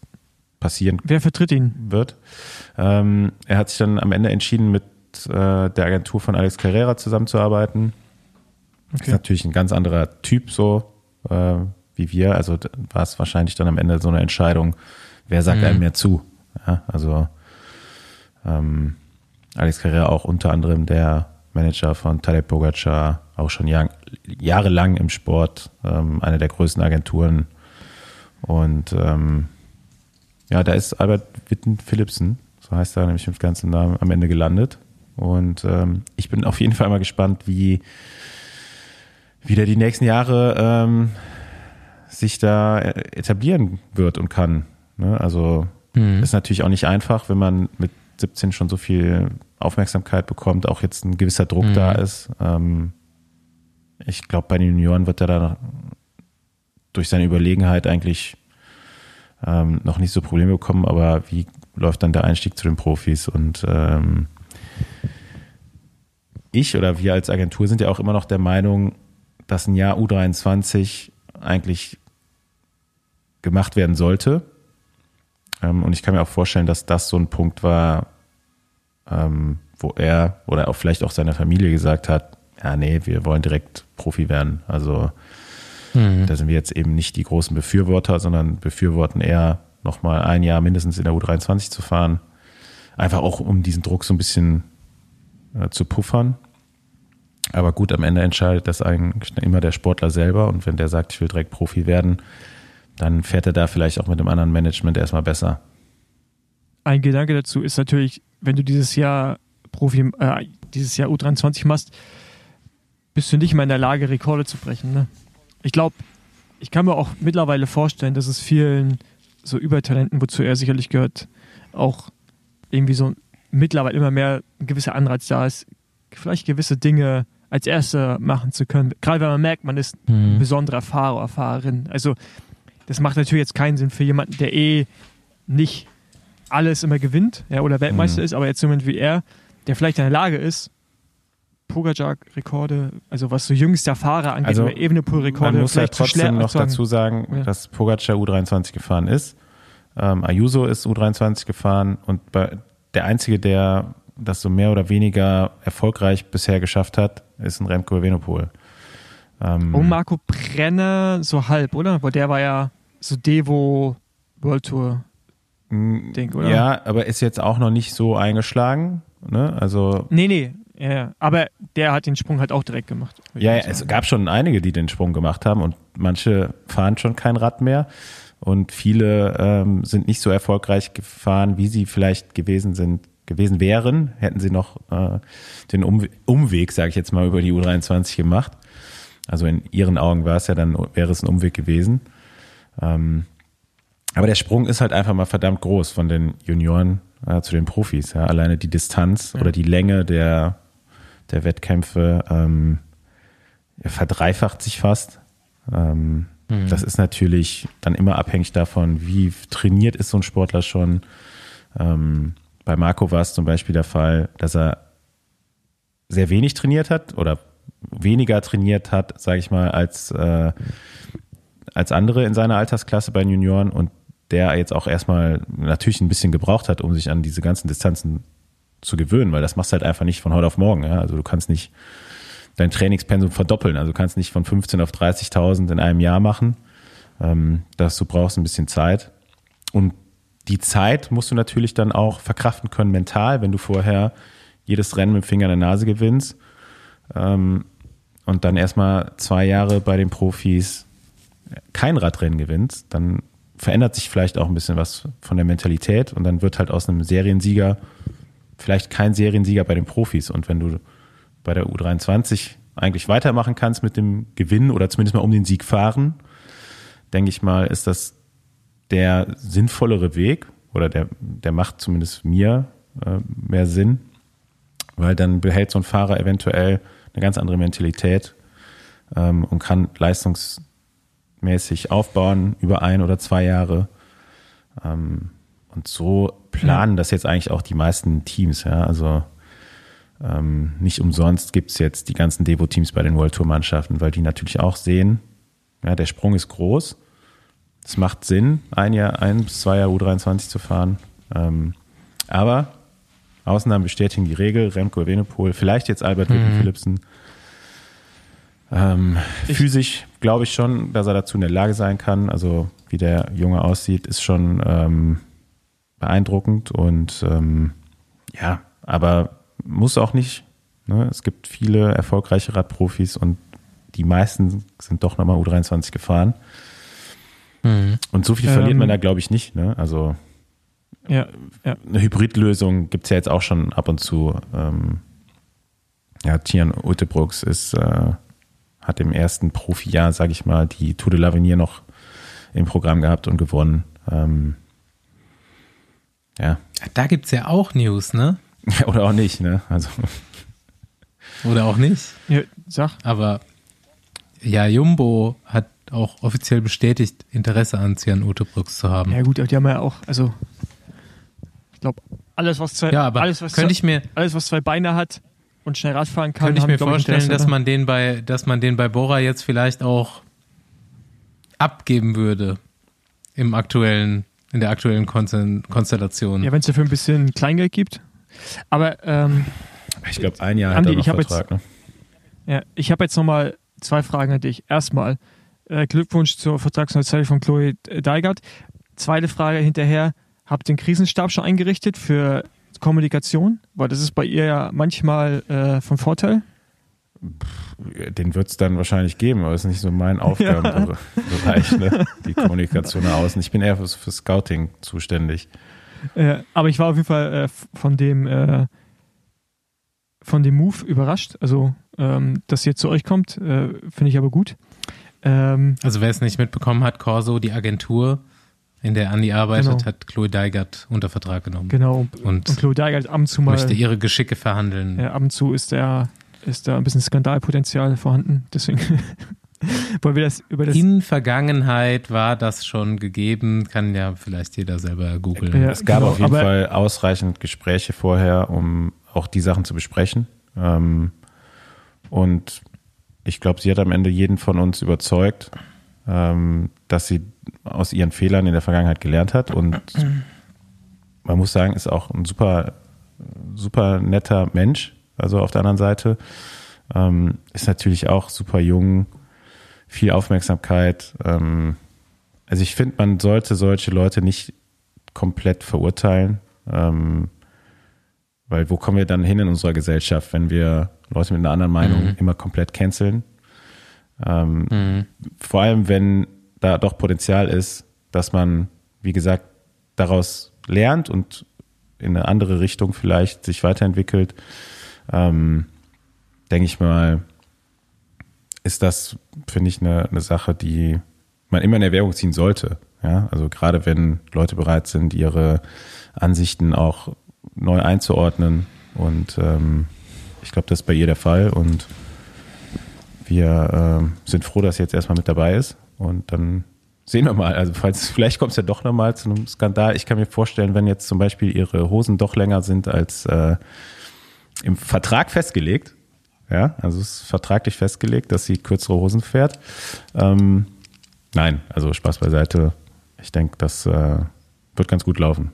Speaker 3: passieren
Speaker 2: Wer vertritt ihn?
Speaker 3: wird. Ähm, er hat sich dann am Ende entschieden, mit äh, der Agentur von Alex Carrera zusammenzuarbeiten. Okay. Ist natürlich ein ganz anderer Typ so äh, wie wir. Also war es wahrscheinlich dann am Ende so eine Entscheidung, wer sagt mhm. einem mehr zu. Ja, also ähm, Alex Carrera auch unter anderem der Manager von Tadej Pogacar, auch schon jahr, jahrelang im Sport, ähm, eine der größten Agenturen. Und ähm, ja, da ist Albert Witten Philipsen, so heißt er nämlich mit ganzen Namen, am Ende gelandet. Und ähm, ich bin auf jeden Fall mal gespannt, wie, wie der die nächsten Jahre ähm, sich da etablieren wird und kann. Ne? Also mhm. ist natürlich auch nicht einfach, wenn man mit 17 schon so viel Aufmerksamkeit bekommt, auch jetzt ein gewisser Druck mhm. da ist. Ähm, ich glaube, bei den Junioren wird er da durch seine Überlegenheit eigentlich ähm, noch nicht so Probleme bekommen, aber wie läuft dann der Einstieg zu den Profis? Und ähm, ich oder wir als Agentur sind ja auch immer noch der Meinung, dass ein Jahr U23 eigentlich gemacht werden sollte. Ähm, und ich kann mir auch vorstellen, dass das so ein Punkt war, ähm, wo er oder auch vielleicht auch seine Familie gesagt hat, ja, nee, wir wollen direkt Profi werden. Also mhm. da sind wir jetzt eben nicht die großen Befürworter, sondern befürworten eher nochmal ein Jahr mindestens in der U23 zu fahren. Einfach auch, um diesen Druck so ein bisschen äh, zu puffern. Aber gut, am Ende entscheidet das eigentlich immer der Sportler selber. Und wenn der sagt, ich will direkt Profi werden, dann fährt er da vielleicht auch mit dem anderen Management erstmal besser.
Speaker 2: Ein Gedanke dazu ist natürlich, wenn du dieses Jahr Profi, äh, dieses Jahr U23 machst, bist du nicht mehr in der Lage, Rekorde zu brechen. Ne? Ich glaube, ich kann mir auch mittlerweile vorstellen, dass es vielen so Übertalenten, wozu er sicherlich gehört, auch irgendwie so mittlerweile immer mehr ein gewisser Anreiz da ist, vielleicht gewisse Dinge als Erster machen zu können. Gerade wenn man merkt, man ist ein besonderer Fahrer oder Fahrerin. Also das macht natürlich jetzt keinen Sinn für jemanden, der eh nicht alles immer gewinnt ja, oder Weltmeister
Speaker 3: Mhm.
Speaker 2: ist, aber jetzt jemand wie er, der vielleicht in der Lage ist, Pogacar-Rekorde, also was so jüngster Fahrer angeht,
Speaker 3: Also,
Speaker 2: Evenepoel-Rekorde
Speaker 3: Man muss ja
Speaker 2: vielleicht schwer
Speaker 3: trotzdem noch dazu sagen,
Speaker 2: Ja.
Speaker 3: dass Pogacar U23 gefahren ist. Ähm, Ayuso ist U23 gefahren und bei, der einzige, der das so mehr oder weniger erfolgreich bisher geschafft hat, ist ein Remco Evenepoel. Ähm,
Speaker 2: Und Marco Brenner so halb, oder? Weil der war ja so Devo World Tour. Ding, oder?
Speaker 3: Ja, aber ist jetzt auch noch nicht so eingeschlagen. Ne? Also
Speaker 2: Nee, nee. Ja. Aber der hat den Sprung halt auch direkt gemacht.
Speaker 3: Ja, ja, es gab schon einige, die den Sprung gemacht haben und manche fahren schon kein Rad mehr und viele ähm, sind nicht so erfolgreich gefahren, wie sie vielleicht gewesen sind, gewesen wären, hätten sie noch äh, den um Umweg, sage ich jetzt mal, über die U23 gemacht. Also in ihren Augen war es ja dann, wäre es ein Umweg gewesen. Ähm, aber der Sprung ist halt einfach mal verdammt groß von den Junioren äh, zu den Profis. Ja. Alleine die Distanz oder die Länge der, der Wettkämpfe ähm, ja, verdreifacht sich fast. Ähm, Das ist natürlich dann immer abhängig davon, wie trainiert ist so ein Sportler schon. Ähm, bei Marco war es zum Beispiel der Fall, dass er sehr wenig trainiert hat oder weniger trainiert hat, sage ich mal, als, äh, als andere in seiner Altersklasse bei den Junioren und der jetzt auch erstmal natürlich ein bisschen gebraucht hat, um sich an diese ganzen Distanzen zu gewöhnen, weil das machst du halt einfach nicht von heute auf morgen. Ja? Also du kannst nicht dein Trainingspensum verdoppeln. Also du kannst nicht von 15 auf 30.000 in einem Jahr machen. Ähm, das, du brauchst ein bisschen Zeit. Und die Zeit musst du natürlich dann auch verkraften können mental, wenn du vorher jedes Rennen mit dem Finger in der Nase gewinnst ähm, und dann erstmal zwei Jahre bei den Profis kein Radrennen gewinnst, dann verändert sich vielleicht auch ein bisschen was von der Mentalität und dann wird halt aus einem Seriensieger vielleicht kein Seriensieger bei den Profis. Und wenn du bei der U23 eigentlich weitermachen kannst mit dem Gewinn oder zumindest mal um den Sieg fahren, denke ich mal, ist das der sinnvollere Weg oder der, der macht zumindest mir äh, mehr Sinn, weil dann behält so ein Fahrer eventuell eine ganz andere Mentalität ähm, und kann leistungsmäßig aufbauen über ein oder zwei Jahre. Ähm, und so planen das jetzt eigentlich auch die meisten Teams. Ja? Also ähm, nicht umsonst gibt es jetzt die ganzen Devo-Teams bei den World Tour-Mannschaften, weil die natürlich auch sehen, ja, der Sprung ist groß. Es macht Sinn, ein Jahr, ein bis zwei Jahre U23 zu fahren. Ähm, aber Ausnahmen bestätigen die Regel. Remco Evenepoel, vielleicht jetzt Albert mhm. Philipsen. Ähm, physisch glaube ich schon, dass er dazu in der Lage sein kann. Also wie der Junge aussieht, ist schon ähm, beeindruckend und ähm, ja, aber muss auch nicht. Ne? Es gibt viele erfolgreiche Radprofis und die meisten sind doch nochmal U23 gefahren. Mhm. Und so viel verliert
Speaker 2: Ähm.
Speaker 3: man da, glaube ich, nicht. Ne? Also
Speaker 2: Ja, ja.
Speaker 3: eine Hybridlösung gibt es ja jetzt auch schon ab und zu. Ähm, ja, Tian Utebrooks ist, äh, hat im ersten Profijahr, sage ich mal, die Tour de l'Avenir noch im Programm gehabt und gewonnen. Ähm, ja.
Speaker 1: Da gibt es ja auch News, ne?
Speaker 3: Oder auch nicht, ne? Also
Speaker 1: Oder auch nicht.
Speaker 2: ja sag.
Speaker 1: Aber ja, Jumbo hat auch offiziell bestätigt, Interesse an Cian Utebrooks zu haben.
Speaker 2: Ja gut, aber die haben ja auch, also glaube, alles was zwei,
Speaker 1: Ja, aber
Speaker 2: alles, was
Speaker 1: könnte
Speaker 2: zwei,
Speaker 1: ich mir,
Speaker 2: alles was zwei Beine hat und schnell Radfahren kann,
Speaker 1: könnte ich mir vorstellen,
Speaker 2: Interesse,
Speaker 1: dass
Speaker 2: ne?
Speaker 1: man den bei, dass man den bei Bora jetzt vielleicht auch abgeben würde im aktuellen, in der aktuellen Konstell- Konstellation.
Speaker 2: ja, wenn es dafür ein bisschen Kleingeld gibt. Aber ähm,
Speaker 3: ich glaube, ein Jahr
Speaker 2: Andi,
Speaker 3: hat er noch
Speaker 2: ich hab jetzt-
Speaker 3: Vertrag. ne?
Speaker 2: Ja, ich habe jetzt nochmal zwei Fragen an dich. Erstmal, äh, Glückwunsch zur Vertragsneuzeichnung von Chloe Deigert. Zweite Frage hinterher, habt ihr den Krisenstab schon eingerichtet für Kommunikation? Weil das ist bei ihr ja manchmal äh, von Vorteil.
Speaker 3: Den wird es dann wahrscheinlich geben, aber das ist nicht so mein Aufgabenbereich, ne? die Kommunikation nach außen. Ich bin eher für, für Scouting zuständig.
Speaker 2: Äh, aber ich war auf jeden Fall äh, von dem äh, von dem Move überrascht. Also, ähm, dass ihr zu euch kommt, äh, finde ich aber gut. Ähm,
Speaker 1: Also wer es nicht mitbekommen hat, Corso, die Agentur, in der Andi arbeitet, genau. hat Chloe Deigert unter Vertrag genommen.
Speaker 2: Genau. Und, und Chloe Deigert ab und zu mal.
Speaker 1: Möchte ihre Geschicke verhandeln.
Speaker 2: Ja, ab und zu ist da, ist da ein bisschen Skandalpotenzial vorhanden. Deswegen wollen wir das über das.
Speaker 1: In Vergangenheit war das schon gegeben. Kann ja vielleicht jeder selber googeln. Ja,
Speaker 3: es gab genau, auf jeden Fall ausreichend Gespräche vorher, um auch die Sachen zu besprechen. Ähm, und ich glaube, sie hat am Ende jeden von uns überzeugt, ähm, dass sie aus ihren Fehlern in der Vergangenheit gelernt hat und man muss sagen, ist auch ein super, super netter Mensch. Also auf der anderen Seite ähm, ist natürlich auch super jung, viel Aufmerksamkeit. Ähm, also ich finde, man sollte solche Leute nicht komplett verurteilen, ähm, weil wo kommen wir dann hin in unserer Gesellschaft, wenn wir Leute mit einer anderen Meinung mhm. immer komplett canceln? Ähm, mhm. Vor allem, wenn da doch Potenzial ist, dass man, wie gesagt, daraus lernt und in eine andere Richtung vielleicht sich weiterentwickelt, ähm, denke ich mal, ist das, finde ich, eine, eine Sache, die man immer in Erwägung ziehen sollte. Ja, also gerade wenn Leute bereit sind, ihre Ansichten auch neu einzuordnen. Und ähm, ich glaube, das ist bei ihr der Fall. Und wir äh, sind froh, dass sie jetzt erstmal mit dabei ist. Und dann sehen wir mal. Also falls, vielleicht kommt es ja doch nochmal zu einem Skandal. Ich kann mir vorstellen, wenn jetzt zum Beispiel ihre Hosen doch länger sind als äh, im Vertrag festgelegt. Ja, also es ist vertraglich festgelegt, dass sie kürzere Hosen fährt. Ähm, nein, also Spaß beiseite. Ich denke, das äh, wird ganz gut laufen.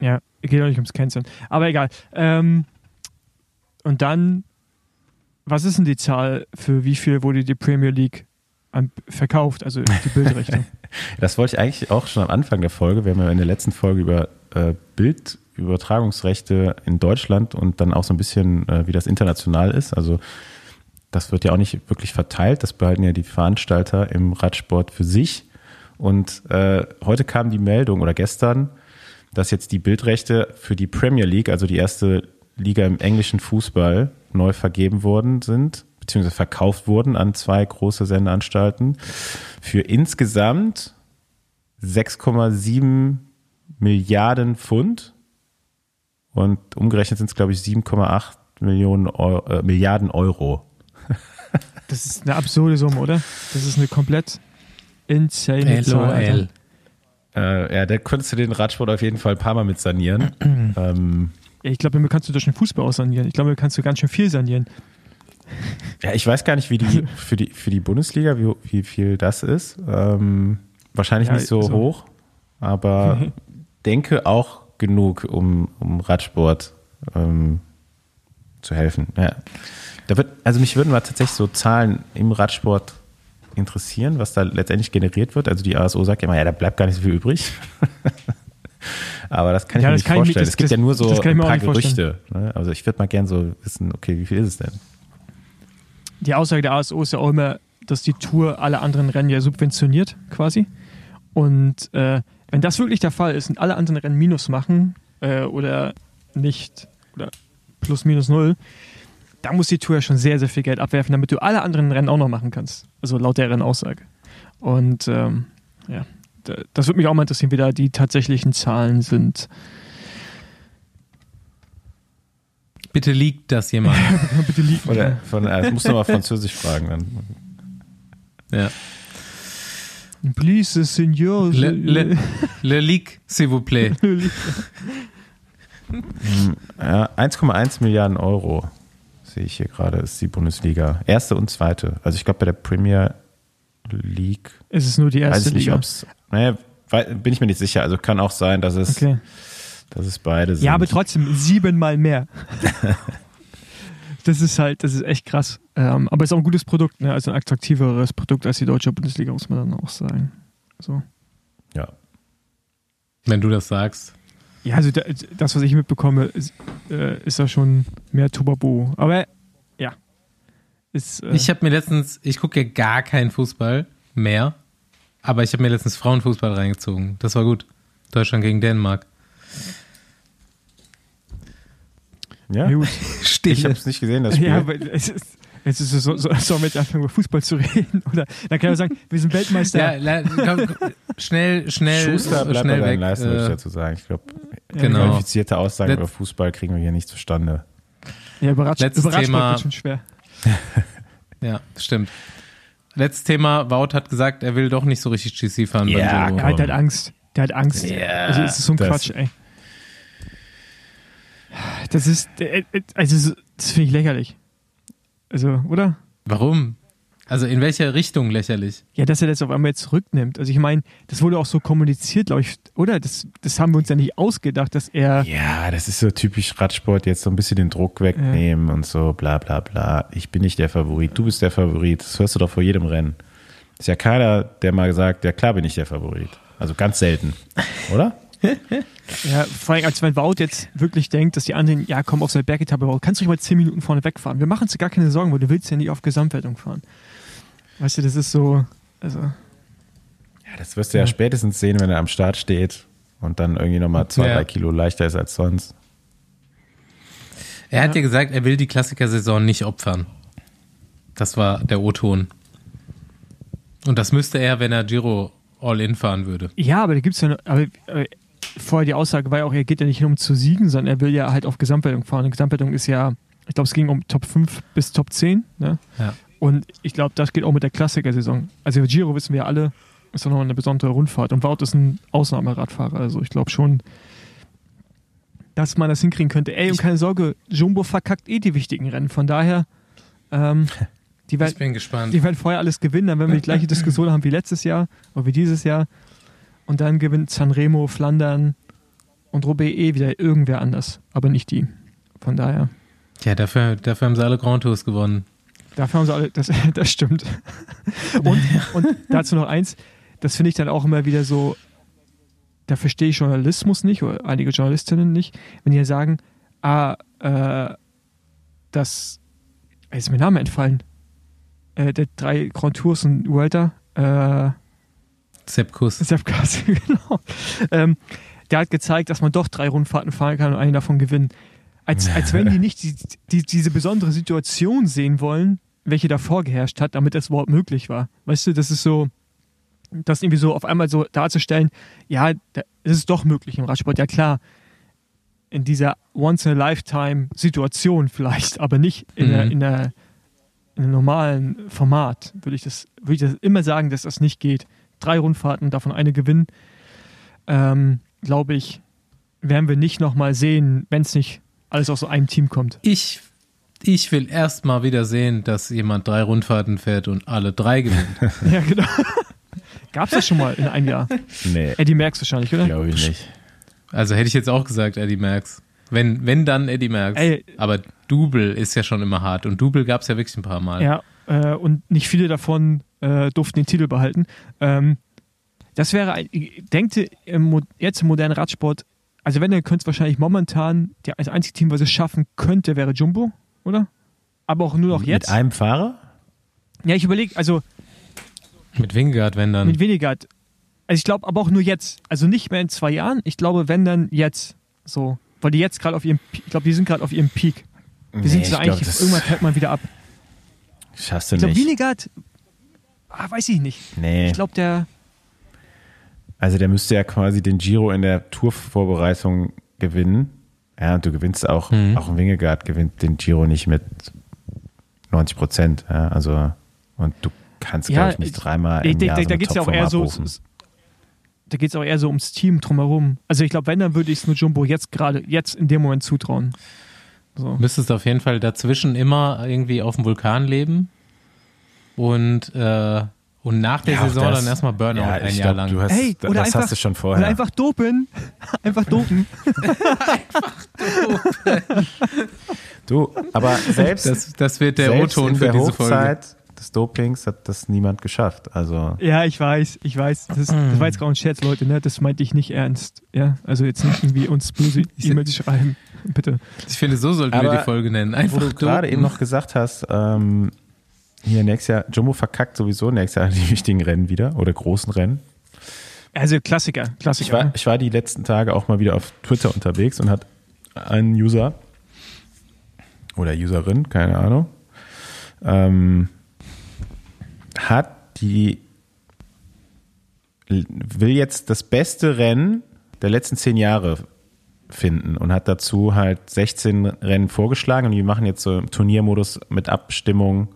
Speaker 2: Ja, geht auch nicht ums Canceln. Aber egal. Ähm, und dann was ist denn die Zahl, für wie viel wurde die Premier League verkauft, also die Bildrechte?
Speaker 3: das wollte ich eigentlich auch schon am Anfang der Folge. Wir haben ja in der letzten Folge über äh, Bildübertragungsrechte in Deutschland und dann auch so ein bisschen, äh, wie das international ist. Also das wird ja auch nicht wirklich verteilt. Das behalten ja die Veranstalter im Radsport für sich. Und äh, heute kam die Meldung oder gestern, dass jetzt die Bildrechte für die Premier League, also die erste Liga im englischen Fußball, neu vergeben worden sind, beziehungsweise verkauft wurden an zwei große Sendeanstalten für insgesamt 6,7 Milliarden Pfund und umgerechnet sind es, glaube ich, 7,8 Millionen Euro, äh, Milliarden Euro.
Speaker 2: das ist eine absurde Summe, oder? Das ist eine komplett insane Zahl.
Speaker 3: Äh, ja, da könntest du den Radsport auf jeden Fall ein paar Mal mit sanieren. ähm,
Speaker 2: ich glaube, damit kannst du durch den Fußball auch sanieren. Ich glaube, damit kannst du ganz schön viel sanieren.
Speaker 3: Ja, ich weiß gar nicht, wie die für die, für die Bundesliga, wie, wie viel das ist. Ähm, wahrscheinlich ja, nicht so, so, hoch, aber mhm. denke auch genug, um, um Radsport ähm, zu helfen. Ja. Da wird, also mich würden mal tatsächlich so Zahlen im Radsport interessieren, was da letztendlich generiert wird. Also die ASO sagt ja immer, ja, da bleibt gar nicht so viel übrig. Aber das kann ich ja, mir nicht vorstellen. Ich, das, es gibt das, ja nur so ein paar Gerüchte. Ne? Also ich würde mal gerne so wissen, okay, wie viel ist es denn?
Speaker 2: Die Aussage der ASO ist ja auch immer, dass die Tour alle anderen Rennen ja subventioniert, quasi. Und äh, wenn das wirklich der Fall ist und alle anderen Rennen Minus machen äh, oder nicht, oder plus minus null, da muss die Tour ja schon sehr, sehr viel Geld abwerfen, damit du alle anderen Rennen auch noch machen kannst. Also laut deren Aussage. Und ähm, ja, das würde mich auch mal interessieren, wie da die tatsächlichen Zahlen sind.
Speaker 1: Bitte liegt das jemand.
Speaker 3: Bitte liegt. Oder von, äh, muss nochmal Französisch fragen. Dann.
Speaker 1: Ja.
Speaker 2: Please, Seigneur.
Speaker 1: Le, le, le leak, s'il vous plaît.
Speaker 3: ja, 1,1 Milliarden Euro sehe ich hier gerade, ist die Bundesliga. Erste und zweite. Also ich glaube bei der Premier League.
Speaker 2: Ist es nur die erste weiß
Speaker 3: ich nicht,
Speaker 2: Liga?
Speaker 3: Naja, bin ich mir nicht sicher. Also kann auch sein, dass es, okay. Dass es beide sind.
Speaker 2: Ja, aber trotzdem siebenmal mehr. das ist halt, das ist echt krass. Ähm, aber es ist auch ein gutes Produkt, ne? also ein attraktiveres Produkt als die deutsche Bundesliga, muss man dann auch sagen. So.
Speaker 3: Ja.
Speaker 1: Wenn du das sagst.
Speaker 2: Ja, also das, was ich mitbekomme, ist, äh, ist ja schon mehr Tubabo. Aber ja.
Speaker 1: Ist, äh ich habe mir letztens, ich gucke ja gar keinen Fußball mehr. Aber ich habe mir letztens Frauenfußball reingezogen. Das war gut. Deutschland gegen Dänemark.
Speaker 3: Ja, gut. ich habe es nicht gesehen, das Spiel. Ja, aber
Speaker 2: es ist, es ist so, so, sollen wir jetzt anfangen, über Fußball zu reden? Oder dann kann man sagen, wir sind Weltmeister.
Speaker 1: Ja, komm, schnell, schnell,
Speaker 3: Schuster bleibt
Speaker 1: schnell
Speaker 3: bei
Speaker 1: weg.
Speaker 3: Leistung, würde ich
Speaker 1: Äh,
Speaker 3: dazu sagen. Ich glaube,
Speaker 1: genau.
Speaker 3: qualifizierte Aussagen
Speaker 1: Letz-
Speaker 3: über Fußball kriegen wir hier nicht zustande.
Speaker 2: Ja, überrascht,
Speaker 1: Letztes
Speaker 2: überrascht
Speaker 1: Thema.
Speaker 2: schon schwer.
Speaker 1: Ja, stimmt. Letztes Thema, Wout hat gesagt, er will doch nicht so richtig GC fahren
Speaker 3: Ja.
Speaker 2: Ja,
Speaker 3: komm.
Speaker 2: der hat Angst. Der hat Angst.
Speaker 1: Ja,
Speaker 2: also es ist so ein
Speaker 3: das-
Speaker 2: Quatsch, ey. Das ist, äh, äh, also das finde ich lächerlich. Also, oder?
Speaker 1: Warum? Also in welcher Richtung lächerlich?
Speaker 2: Ja, dass er das auf einmal jetzt zurücknimmt. Also ich meine, das wurde auch so kommuniziert, glaube ich, oder? Das, das haben wir uns ja nicht ausgedacht, dass er.
Speaker 3: Ja, das ist so typisch Radsport, jetzt so ein bisschen den Druck wegnehmen und so, bla bla bla. Ich bin nicht der Favorit, du bist der Favorit. Das hörst du doch vor jedem Rennen. Ist ja keiner, der mal sagt, ja klar bin ich der Favorit. Also ganz selten, oder?
Speaker 2: Ja, vor allem, als wenn Wout jetzt wirklich denkt, dass die anderen, ja, komm auf seine Bergetappe, Wout, kannst du ruhig mal 10 Minuten vorne wegfahren. Wir machen uns gar keine Sorgen, weil du willst ja nicht auf Gesamtwertung fahren. Weißt du, das ist so, also,
Speaker 3: Ja, das wirst du ja, spätestens sehen, wenn er am Start steht und dann irgendwie nochmal zwei,
Speaker 1: Ja.
Speaker 3: drei Kilo leichter ist als sonst.
Speaker 1: Er hat
Speaker 2: Ja.
Speaker 1: ja gesagt, er will die Klassikersaison nicht opfern. Das war der O-Ton. Und das müsste er, wenn er Giro All-In fahren würde.
Speaker 2: ja, aber da gibt's ja, noch, aber, aber vorher die Aussage war ja auch, er geht ja nicht hin, um zu siegen, sondern er will ja halt auf Gesamtwertung fahren. Und Gesamtwertung ist ja, ich glaube, es ging um Top 5 bis Top 10, ne?
Speaker 1: Ja.
Speaker 2: Und ich glaube, das geht auch mit der Klassiker-Saison. Also Giro wissen wir alle, ist doch nochmal eine besondere Rundfahrt. Und Wout ist ein Ausnahmeradfahrer. Also ich glaube schon, dass man das hinkriegen könnte. Ey, und
Speaker 1: Ich-
Speaker 2: keine Sorge, Jumbo verkackt eh die wichtigen Rennen. Von daher, ähm, die,
Speaker 1: Ich
Speaker 2: werden,
Speaker 1: bin gespannt.
Speaker 2: die werden vorher alles gewinnen. Dann werden wir die gleiche Diskussion haben wie letztes Jahr oder wie dieses Jahr. Und dann gewinnt Sanremo, Flandern und Roubaix eh wieder irgendwer anders. Aber nicht die. Von daher.
Speaker 1: Ja, dafür, dafür haben sie alle Grand Tours gewonnen.
Speaker 2: Dafür haben sie alle, das, das stimmt. Und, und dazu noch eins, das finde ich dann auch immer wieder so, da verstehe ich Journalismus nicht oder einige Journalistinnen nicht, wenn die ja sagen, ah, äh, das, jetzt ist mir der Name entfallen, äh, der drei Grand Tours und Vuelta, äh,
Speaker 1: Sepp
Speaker 2: Kass, genau. Ähm, der hat gezeigt, dass man doch drei Rundfahrten fahren kann und eine davon gewinnen. Als, als wenn die nicht die, die, diese besondere Situation sehen wollen, welche davor geherrscht hat, damit das überhaupt möglich war. Weißt du, das ist so, das irgendwie so auf einmal so darzustellen, ja, es ist doch möglich im Radsport. Ja klar, in dieser Once-in-a-Lifetime-Situation vielleicht, aber nicht in,
Speaker 1: Mhm.
Speaker 2: der, in, der, in einem normalen Format, würde ich, das, würde ich das immer sagen, dass das nicht geht. Drei Rundfahrten, davon eine gewinnen, ähm, glaube ich, werden wir nicht nochmal sehen, wenn es nicht alles aus so einem Team kommt.
Speaker 1: Ich, ich will erst mal wieder sehen, dass jemand drei Rundfahrten fährt und alle drei gewinnt.
Speaker 2: ja, genau. Gab es das schon mal in einem Jahr?
Speaker 3: Nee,
Speaker 2: Eddie Merckx wahrscheinlich, oder?
Speaker 3: glaube ich nicht.
Speaker 1: Also hätte ich jetzt auch gesagt, Eddie Merckx. Wenn, wenn dann Eddie Merckx.
Speaker 2: Ey.
Speaker 1: Aber Double ist ja schon immer hart. Und Double gab es ja wirklich ein paar Mal.
Speaker 2: Ja, äh, und nicht viele davon äh, durften den Titel behalten. Ähm, das wäre, ein, denkt im, jetzt im modernen Radsport, also wenn, dann könnte es wahrscheinlich momentan, der, das einzige Team, was es schaffen könnte, wäre Jumbo, oder? Aber auch nur noch jetzt.
Speaker 3: Mit einem Fahrer?
Speaker 2: Ja, ich überlege, also
Speaker 1: Mit Wingard, wenn dann.
Speaker 2: mit weniger. Also ich glaube, aber auch nur jetzt. Also nicht mehr in zwei Jahren. Ich glaube, wenn dann jetzt. So. Weil die jetzt gerade auf ihrem, ich glaube, die sind gerade auf ihrem Peak. Sind
Speaker 3: Nee,
Speaker 2: so
Speaker 3: ich
Speaker 2: eigentlich,
Speaker 3: glaub, das
Speaker 2: irgendwann fällt man wieder ab.
Speaker 3: Schaffst du
Speaker 2: Ich glaube,
Speaker 3: nicht.
Speaker 2: Wienegard, ah, weiß ich nicht.
Speaker 3: Nee.
Speaker 2: Ich glaube, der,
Speaker 3: Also der müsste ja quasi den Giro in der Tourvorbereitung gewinnen. Ja, und du gewinnst auch,
Speaker 1: Mhm.
Speaker 3: auch ein Wingegaard gewinnt den Giro nicht mit 90 Prozent. Ja, also, und du kannst,
Speaker 2: Ja,
Speaker 3: glaube ich, nicht dreimal
Speaker 2: da,
Speaker 3: im
Speaker 2: da,
Speaker 3: Jahr
Speaker 2: da,
Speaker 3: so
Speaker 2: da
Speaker 3: eine
Speaker 2: geht es ja auch eher so, da geht's auch eher so ums Team drumherum. Also ich glaube, wenn, dann würde ich es nur Jumbo jetzt gerade, jetzt in dem Moment zutrauen. So.
Speaker 1: müsstest auf jeden Fall dazwischen immer irgendwie auf dem Vulkan leben und, äh, und nach der
Speaker 3: Ja,
Speaker 1: Saison
Speaker 3: das-
Speaker 1: dann erstmal Burnout
Speaker 3: ja,
Speaker 1: ein
Speaker 3: ich
Speaker 1: Jahr
Speaker 3: glaub,
Speaker 1: lang.
Speaker 3: Du hast,
Speaker 2: Hey,
Speaker 3: das
Speaker 2: oder einfach-
Speaker 3: hast du schon
Speaker 2: Oder
Speaker 3: vorher.
Speaker 2: einfach dopen. einfach dopen.
Speaker 3: du, aber selbst,
Speaker 1: Das, das wird der O-Ton für
Speaker 3: der
Speaker 1: diese Folge.
Speaker 3: Hochzeit des Dopings hat das niemand geschafft. Also
Speaker 2: Ja, ich weiß, ich weiß. Das, das war jetzt gerade ein Scherz, Leute, ne? Das meinte ich nicht ernst. Ja, also jetzt nicht irgendwie uns böse E-Mails schreiben. Bitte.
Speaker 1: Ich finde, so sollten wir
Speaker 3: Aber
Speaker 1: die Folge nennen.
Speaker 3: wo
Speaker 1: Einfach
Speaker 3: du gerade
Speaker 1: dopen.
Speaker 3: eben noch gesagt hast, ähm, hier nächstes Jahr, Jumbo verkackt sowieso nächstes Jahr die wichtigen Rennen wieder oder großen Rennen.
Speaker 2: Also Klassiker,
Speaker 3: Ich
Speaker 2: Klassiker.
Speaker 3: war, ich war die letzten Tage auch mal wieder auf Twitter unterwegs und hat ein User oder Userin, keine Ahnung, ähm, hat die will jetzt das beste Rennen der letzten zehn Jahre finden und hat dazu halt 16 Rennen vorgeschlagen und wir machen jetzt so im Turniermodus mit Abstimmung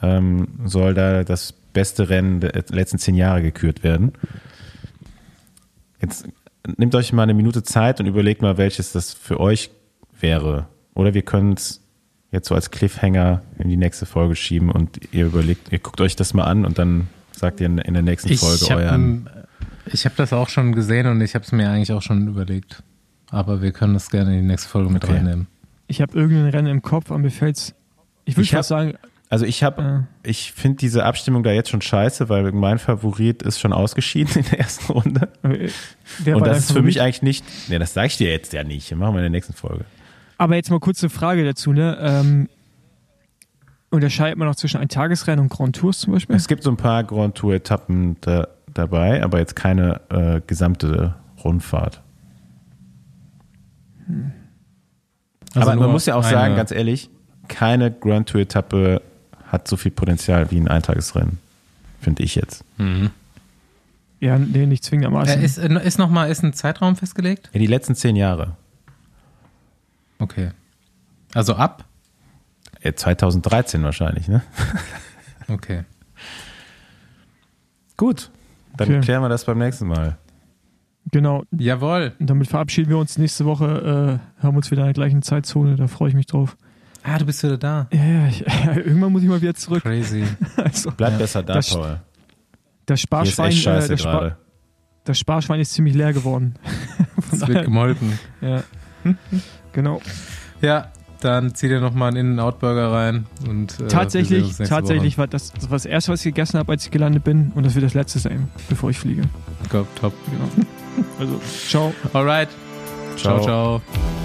Speaker 3: ähm, soll da das beste Rennen der letzten zehn Jahre gekürt werden. Jetzt nehmt euch mal eine Minute Zeit und überlegt mal, welches das für euch wäre. Oder wir können es jetzt so als Cliffhanger in die nächste Folge schieben und ihr überlegt, ihr guckt euch das mal an und dann sagt ihr in, in der nächsten Folge
Speaker 1: ich
Speaker 3: euren.
Speaker 1: ich habe das auch schon gesehen und ich habe es mir eigentlich auch schon überlegt. Aber wir können das gerne in die nächste Folge mit okay. reinnehmen.
Speaker 2: Ich habe irgendein Rennen im Kopf, aber mir fällt's. Ich würde fast sagen.
Speaker 3: Also ich habe, äh. ich finde diese Abstimmung da jetzt schon scheiße, weil mein Favorit ist schon ausgeschieden in der ersten Runde. Wer und das ist für mich eigentlich nicht. Ne, das sage ich dir jetzt ja nicht. Machen wir in der nächsten Folge.
Speaker 2: Aber jetzt mal kurz eine Frage dazu, ne? Ähm, unterscheidet man noch zwischen ein Tagesrennen und Grand Tours zum Beispiel?
Speaker 3: Es gibt so ein paar Grand Tour-Etappen da, dabei, aber jetzt keine äh, gesamte Rundfahrt. Hm. Also aber man muss ja auch sagen, ganz ehrlich, keine Grand Tour-Etappe hat so viel Potenzial wie ein Eintagesrennen, finde ich jetzt. Mhm.
Speaker 2: Ja, nee, nicht zwingendermaßen.
Speaker 1: Äh, ist, ist nochmal, ist ein Zeitraum festgelegt?
Speaker 3: Ja, die letzten zehn Jahre.
Speaker 1: Okay. Also ab?
Speaker 3: 2013 wahrscheinlich, ne?
Speaker 1: Okay.
Speaker 3: Gut, dann okay. klären wir das beim nächsten Mal.
Speaker 2: Genau.
Speaker 1: Jawohl.
Speaker 2: Und damit verabschieden wir uns nächste Woche, äh, haben uns wieder in der gleichen Zeitzone, da freue ich mich drauf.
Speaker 1: Ah, du bist wieder da.
Speaker 2: Ja, ja, ich, ja irgendwann muss ich mal wieder zurück.
Speaker 1: Crazy.
Speaker 3: also, Bleib ja. besser da, das, Paul.
Speaker 2: Das Sparschwein,
Speaker 3: ist äh, das, Spar
Speaker 2: das Sparschwein ist ziemlich leer geworden.
Speaker 1: es wird gemolken.
Speaker 2: Ja. genau.
Speaker 1: Ja, dann zieh dir nochmal einen In-N-Out-Burger rein. Und,
Speaker 2: äh, tatsächlich, tatsächlich war das, das war das erste, was ich gegessen habe, als ich gelandet bin. Und das wird das letzte sein, bevor ich fliege.
Speaker 1: Top, top.
Speaker 2: Genau. Also, ciao.
Speaker 1: Alright. ciao. ciao. ciao.